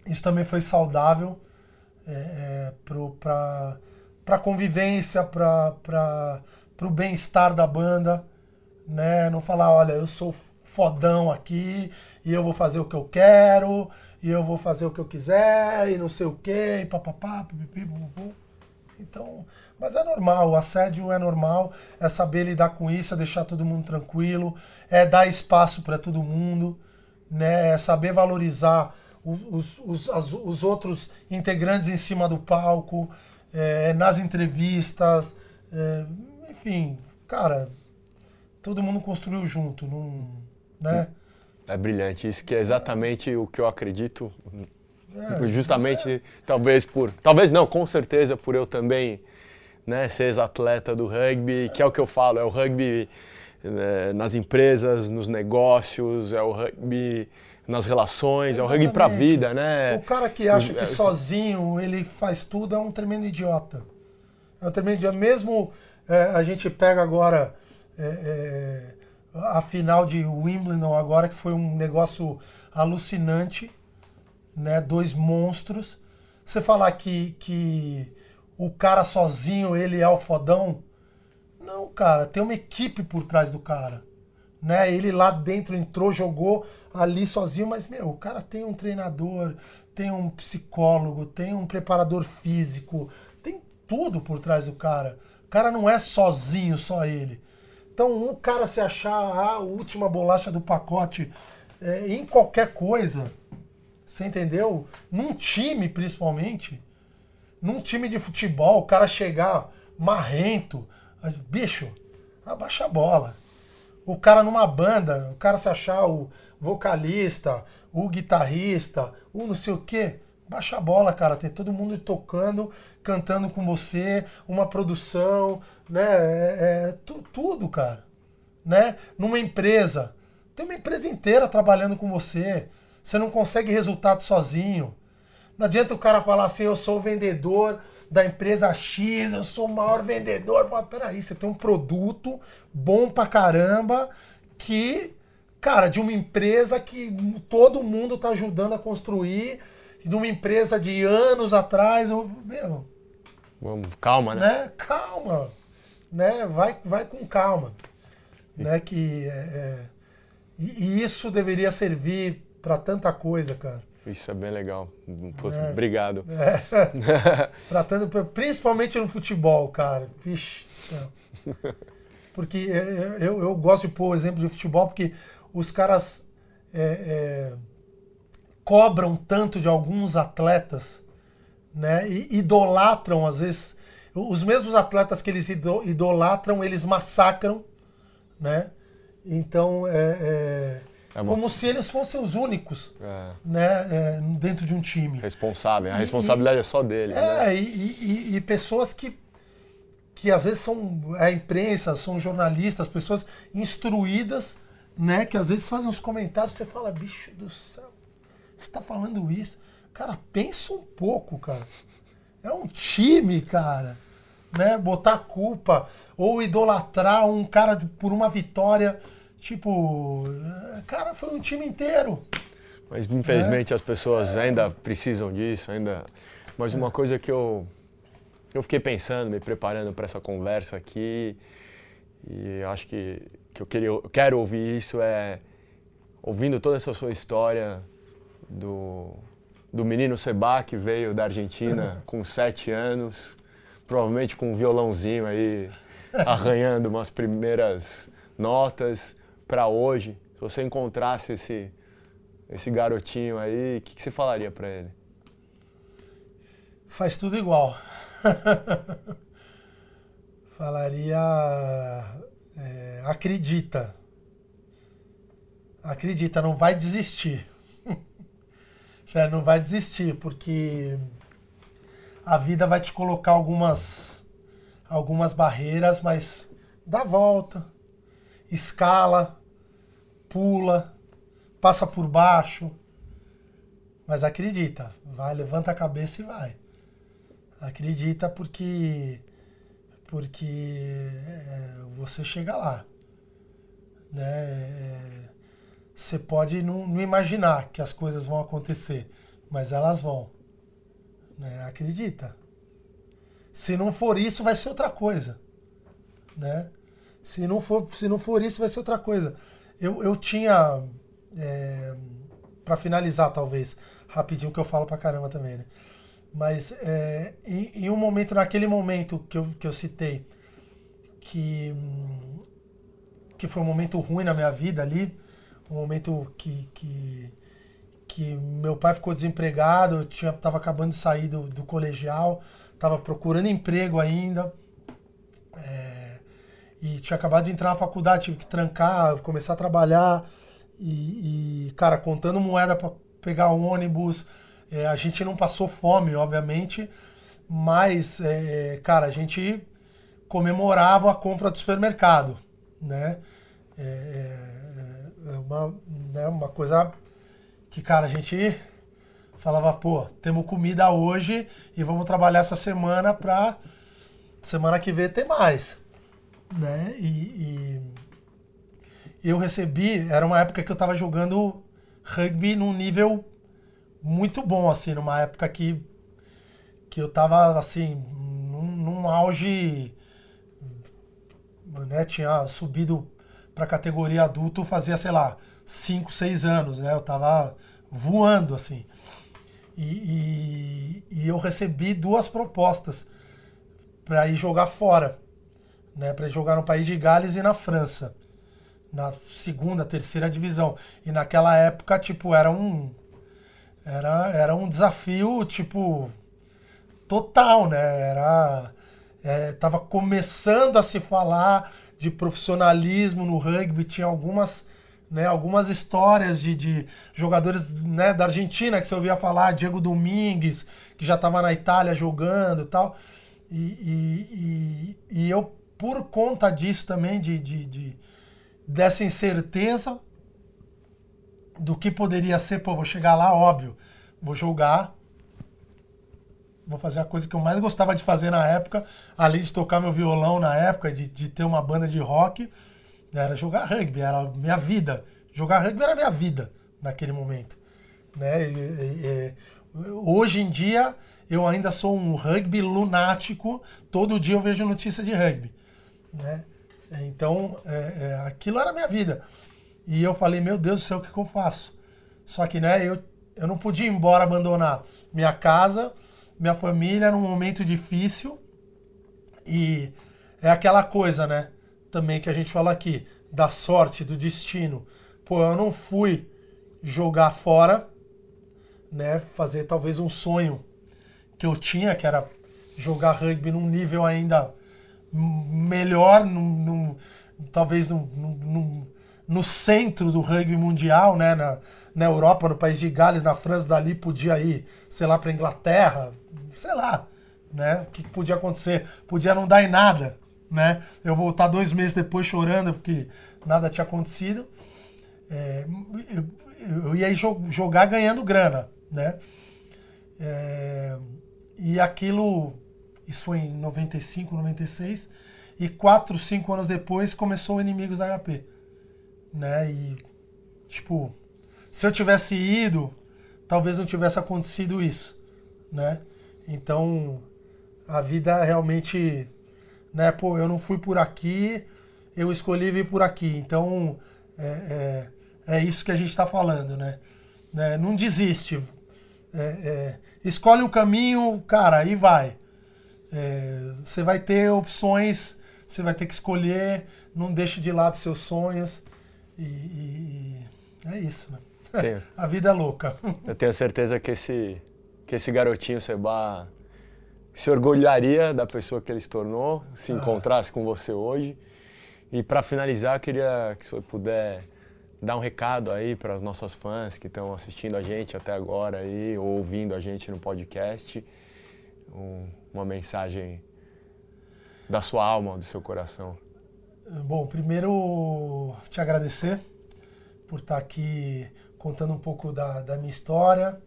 [SPEAKER 1] isso também foi saudável é, é para a convivência, para o bem-estar da banda. Né? Não falar, olha, eu sou fodão aqui e eu vou fazer o que eu quero e eu vou fazer o que eu quiser e não sei o que, e papapá, Então, mas é normal, o assédio é normal, é saber lidar com isso, é deixar todo mundo tranquilo, é dar espaço para todo mundo, né? É saber valorizar os, os, os, os outros integrantes em cima do palco, é, nas entrevistas, é, enfim, cara, todo mundo construiu junto, não né?
[SPEAKER 2] É brilhante, isso que é exatamente o que eu acredito. É, justamente, é. talvez por. Talvez não, com certeza por eu também né, ser ex-atleta do rugby, que é o que eu falo, é o rugby né, nas empresas, nos negócios, é o rugby nas relações, Exatamente. é o rugby pra vida, né?
[SPEAKER 1] O cara que acha que é, sozinho ele faz tudo é um tremendo idiota. É um tremendo idiota. Mesmo é, a gente pega agora. É, é a final de Wimbledon agora, que foi um negócio alucinante, né? Dois monstros. Você falar que, que o cara sozinho, ele é o fodão. Não, cara, tem uma equipe por trás do cara. Né? Ele lá dentro entrou, jogou ali sozinho, mas, meu, o cara tem um treinador, tem um psicólogo, tem um preparador físico, tem tudo por trás do cara. O cara não é sozinho, só ele Então, o cara se achar a última bolacha do pacote é, em qualquer coisa, você entendeu? Num time, principalmente, num time de futebol, o cara chegar marrento, bicho, abaixa a bola. O cara numa banda, o cara se achar o vocalista, o guitarrista, o não sei o quê, baixa a bola, cara. Tem todo mundo tocando, cantando com você, uma produção, né? É, é, tu, tudo, cara. Né? Numa empresa. Tem uma empresa inteira trabalhando com você. Você não consegue resultado sozinho. Não adianta o cara falar assim, eu sou vendedor da empresa X, eu sou o maior vendedor. Fala, peraí, você tem um produto bom pra caramba que, cara, de uma empresa que todo mundo tá ajudando a construir, de uma empresa de anos atrás. Eu, meu,
[SPEAKER 2] Vamos, calma, né?
[SPEAKER 1] né? Calma. Né? Vai, vai com calma. Né? Que, é, é, e, e isso deveria servir para tanta coisa, cara.
[SPEAKER 2] Isso é bem legal. Pô,
[SPEAKER 1] É.
[SPEAKER 2] Obrigado.
[SPEAKER 1] É. Tanto, principalmente no futebol, cara. Vixe do céu. Porque é, eu, eu gosto de pôr o exemplo de futebol porque os caras é, é, cobram tanto de alguns atletas, né? E idolatram, às vezes, os mesmos atletas que eles ido- idolatram, eles massacram, né? Então, é, é
[SPEAKER 2] É uma-
[SPEAKER 1] como se eles fossem os únicos,
[SPEAKER 2] É,
[SPEAKER 1] né? é, dentro de um time.
[SPEAKER 2] responsável. A
[SPEAKER 1] E-
[SPEAKER 2] responsabilidade é só dele. né?
[SPEAKER 1] É, e, e- e- e pessoas que, que às vezes são a imprensa, são jornalistas, pessoas instruídas, né? Que às vezes fazem uns comentários, você fala, bicho do céu, você tá falando isso? Cara, pensa um pouco, cara. É um time, cara. Né? Botar culpa ou idolatrar um cara por uma vitória. Tipo, eh, cara, foi um time inteiro.
[SPEAKER 2] Mas infelizmente as pessoas
[SPEAKER 1] É.
[SPEAKER 2] ainda precisam disso, ainda. Mas uma coisa que eu eu fiquei pensando, me preparando para essa conversa aqui, e acho que, que eu, queria, eu quero ouvir isso é ouvindo toda essa sua história do, do menino Seba que veio da Argentina com sete anos, provavelmente com um violãozinho aí arranhando umas primeiras notas para hoje. Se você encontrasse esse esse garotinho aí, o que, que você falaria pra ele?
[SPEAKER 1] Faz tudo igual. Falaria. é, acredita. Acredita, não vai desistir. Fé, não vai desistir, porque a vida vai te colocar algumas, algumas barreiras, mas dá volta, escala, pula, passa por baixo. Mas acredita, vai, levanta a cabeça e vai. Acredita porque porque é, você chega lá, né? É, Você pode não, não imaginar que as coisas vão acontecer, mas elas vão. Né? Acredita. Se não for isso, vai ser outra coisa, né? Se não for, se não for isso, vai ser outra coisa. Eu, eu tinha é, para finalizar, talvez, rapidinho, que eu falo pra caramba também, né? Mas é, em, em um momento, naquele momento que eu, que eu citei, que, que foi um momento ruim na minha vida ali, um momento que, que, que meu pai ficou desempregado, eu tinha, tava acabando de sair do, do colegial, tava procurando emprego ainda, é, e tinha acabado de entrar na faculdade, tive que trancar, começar a trabalhar, e, e, cara, contando moeda para pegar ônibus. É, a gente não passou fome, obviamente, mas, é, cara, a gente comemorava a compra do supermercado, né? É uma, né, uma coisa que, cara, a gente falava, pô, temos comida hoje e vamos trabalhar essa semana pra semana que vem ter mais, né? E, e eu recebi, era uma época que eu tava jogando rugby num nível muito bom, assim, numa época que, que eu tava, assim, num, num auge, né, tinha subido pra categoria adulto fazia, sei lá, 5, 6 anos, né, eu tava voando, assim. E, e, e eu recebi duas propostas para ir jogar fora, né, para jogar no país de Gales e na França, na segunda, terceira divisão. E naquela época, tipo, era um era, era um desafio, tipo, total, né? Era é, tava começando a se falar de profissionalismo no rugby, tinha algumas né, algumas histórias de, de jogadores né, da Argentina que você ouvia falar, Diego Domingues, que já estava na Itália jogando e tal. E, e, e, e, eu, por conta disso também, de, de, de, dessa incerteza do que poderia ser, pô, vou chegar lá, óbvio, vou jogar, vou fazer a coisa que eu mais gostava de fazer na época, além de tocar meu violão na época, de, de ter uma banda de rock era jogar rugby, era minha vida. Jogar rugby era minha vida naquele momento. Né? E, e, e, hoje em dia, eu ainda sou um rugby lunático. Todo dia eu vejo notícia de rugby. Né? Então, é, é, aquilo era minha vida. E eu falei, meu Deus do céu, o que, que eu faço? Só que né, eu, eu não podia ir embora, abandonar minha casa, minha família num momento difícil. E é aquela coisa, né? também que a gente fala aqui, da sorte, do destino. Pô, eu não fui jogar fora, né? Fazer talvez um sonho que eu tinha, que era jogar rugby num nível ainda melhor, num, num, talvez num, num, no centro do rugby mundial, né? Na, na Europa, no país de Gales, na França, dali podia ir, sei lá, para Inglaterra, sei lá, né? O que podia acontecer? Podia não dar em nada, né? Eu voltar dois meses depois chorando porque nada tinha acontecido. É, eu, eu, ia jogar ganhando grana, né? É, e aquilo, isso foi em 95, 96, e quatro, cinco anos depois começou o Inimigos da HP, né? E, tipo, se eu tivesse ido, talvez não tivesse acontecido isso, né? Então, a vida realmente né? Pô, eu não fui por aqui, eu escolhi vir por aqui. Então, é, é, é isso que a gente está falando, né? né? Não desiste. É, é escolhe o caminho, cara, e vai. É, você vai ter opções, você vai ter que escolher, não deixe de lado seus sonhos. E, e é isso, né? A vida é louca.
[SPEAKER 2] Eu tenho certeza que esse, que esse garotinho Seba se orgulharia da pessoa que ele se tornou, se encontrasse com você hoje. E para finalizar, queria que o senhor puder dar um recado aí para os nossos fãs que estão assistindo a gente até agora aí, ou ouvindo a gente no podcast, um, uma mensagem da sua alma, do seu coração.
[SPEAKER 1] Bom, primeiro te agradecer por estar aqui contando um pouco da, da minha história,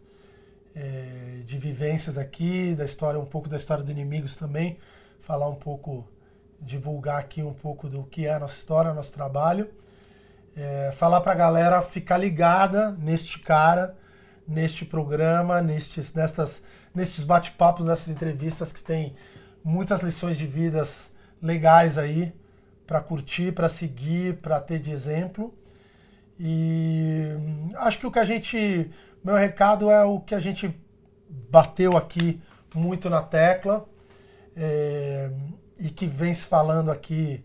[SPEAKER 1] é, de vivências aqui, da história, um pouco da história do Inimigos também, falar um pouco, divulgar aqui um pouco do que é a nossa história, nosso trabalho. É, falar para a galera ficar ligada neste cara, neste programa, nestes, nestas, nestes bate-papos, nessas entrevistas que tem muitas lições de vidas legais aí para curtir, para seguir, para ter de exemplo. E acho que o que a gente meu recado é o que a gente bateu aqui muito na tecla é, e que vem se falando aqui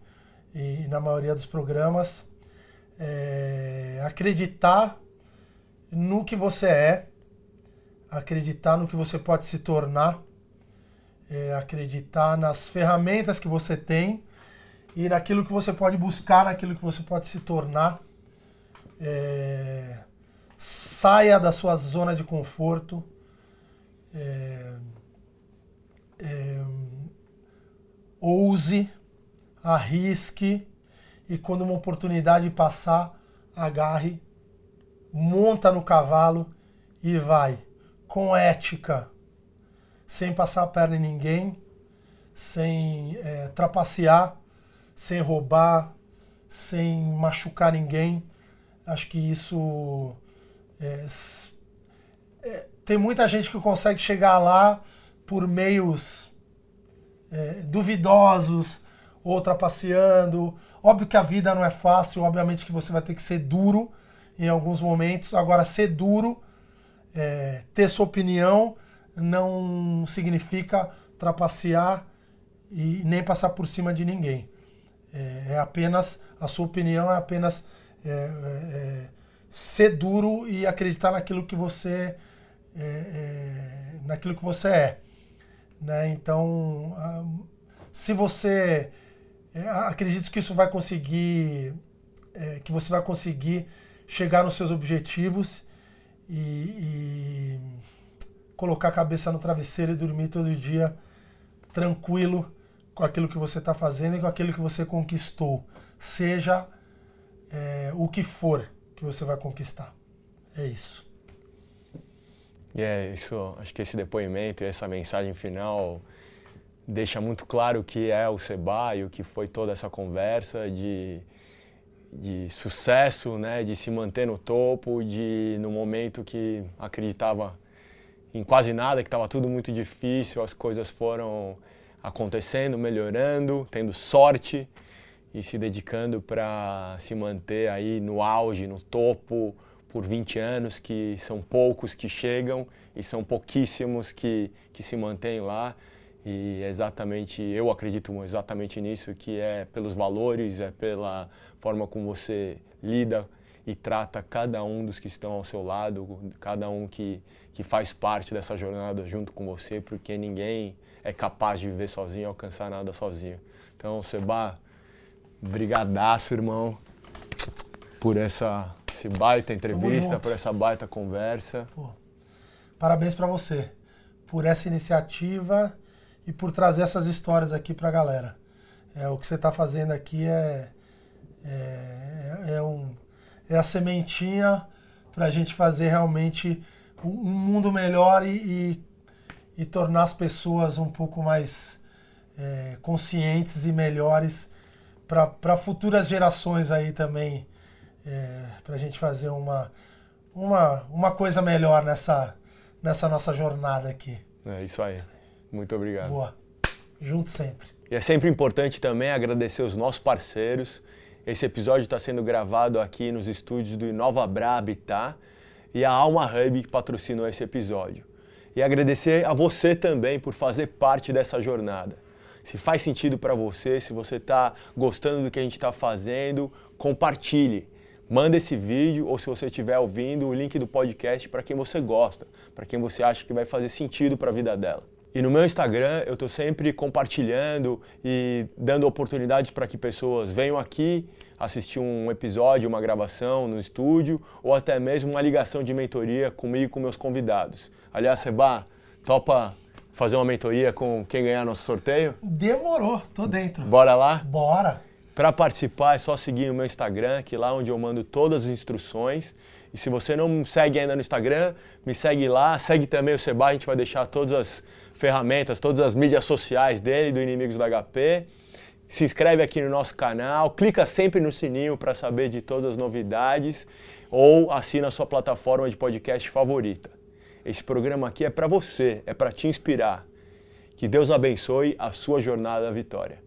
[SPEAKER 1] e, na maioria dos programas. É, acreditar no que você é, acreditar no que você pode se tornar, é, acreditar nas ferramentas que você tem e naquilo que você pode buscar, naquilo que você pode se tornar. É, saia da sua zona de conforto. É, é, ouse, arrisque e quando uma oportunidade passar, agarre, monta no cavalo e vai com ética, sem passar a perna em ninguém, sem é, trapacear, sem roubar, sem machucar ninguém. Acho que isso é, é, tem muita gente que consegue chegar lá por meios é, duvidosos ou trapaceando. Óbvio que a vida não é fácil, obviamente que você vai ter que ser duro em alguns momentos. Agora, ser duro, é, ter sua opinião, não significa trapacear e nem passar por cima de ninguém. É, é apenas, a sua opinião é apenas é, é, é ser duro e acreditar naquilo que você é, naquilo que você é. Né? Então, se você acredito que isso vai conseguir, que você vai conseguir chegar nos seus objetivos e, e colocar a cabeça no travesseiro e dormir todo dia tranquilo com aquilo que você está fazendo e com aquilo que você conquistou. Seja é, o que for que você vai conquistar. É isso.
[SPEAKER 2] E é isso, acho que esse depoimento e essa mensagem final deixa muito claro o que é o Seba e o que foi toda essa conversa de, de sucesso, né, de se manter no topo, de no momento que acreditava em quase nada, que estava tudo muito difícil, as coisas foram acontecendo, melhorando, tendo sorte e se dedicando para se manter aí no auge, no topo por 20 anos, que são poucos que chegam e são pouquíssimos que, que se mantêm lá. E é exatamente, eu acredito exatamente nisso, que é pelos valores, é pela forma como você lida e trata cada um dos que estão ao seu lado, cada um que, que faz parte dessa jornada junto com você, porque ninguém é capaz de viver sozinho alcançar nada sozinho. Então, Seba, brigadaço, irmão, por essa esse baita entrevista, por essa baita conversa. Pô,
[SPEAKER 1] parabéns para você por essa iniciativa e por trazer essas histórias aqui para a galera. É, o que você está fazendo aqui é, é, é um é a sementinha para a gente fazer realmente um mundo melhor e, e, e tornar as pessoas um pouco mais é, conscientes e melhores para futuras gerações aí também, é, para a gente fazer uma, uma, uma coisa melhor nessa, nessa nossa jornada aqui.
[SPEAKER 2] É isso aí. Muito obrigado.
[SPEAKER 1] Boa. Junto sempre.
[SPEAKER 2] E é sempre importante também agradecer os nossos parceiros esse episódio está sendo gravado aqui nos estúdios do Inova Bra Habitat e a Alma Hub que patrocinou esse episódio. E agradecer a você também por fazer parte dessa jornada. Se faz sentido para você, se você está gostando do que a gente está fazendo, compartilhe. Manda esse vídeo ou se você estiver ouvindo o link do podcast para quem você gosta, para quem você acha que vai fazer sentido para a vida dela. E no meu Instagram eu estou sempre compartilhando e dando oportunidades para que pessoas venham aqui assistir um episódio, uma gravação no estúdio ou até mesmo uma ligação de mentoria comigo e com meus convidados. Aliás, Seba, topa fazer uma mentoria com quem ganhar nosso sorteio?
[SPEAKER 1] Demorou, tô dentro.
[SPEAKER 2] Bora lá?
[SPEAKER 1] Bora.
[SPEAKER 2] Para participar é só seguir o meu Instagram, que é lá onde eu mando todas as instruções. E se você não me segue ainda no Instagram, me segue lá, segue também o Seba, a gente vai deixar todas as ferramentas, todas as mídias sociais dele, do Inimigos da HP. Se inscreve aqui no nosso canal, clica sempre no sininho para saber de todas as novidades ou assina a sua plataforma de podcast favorita. Esse programa aqui é para você, é para te inspirar. Que Deus abençoe a sua jornada à vitória.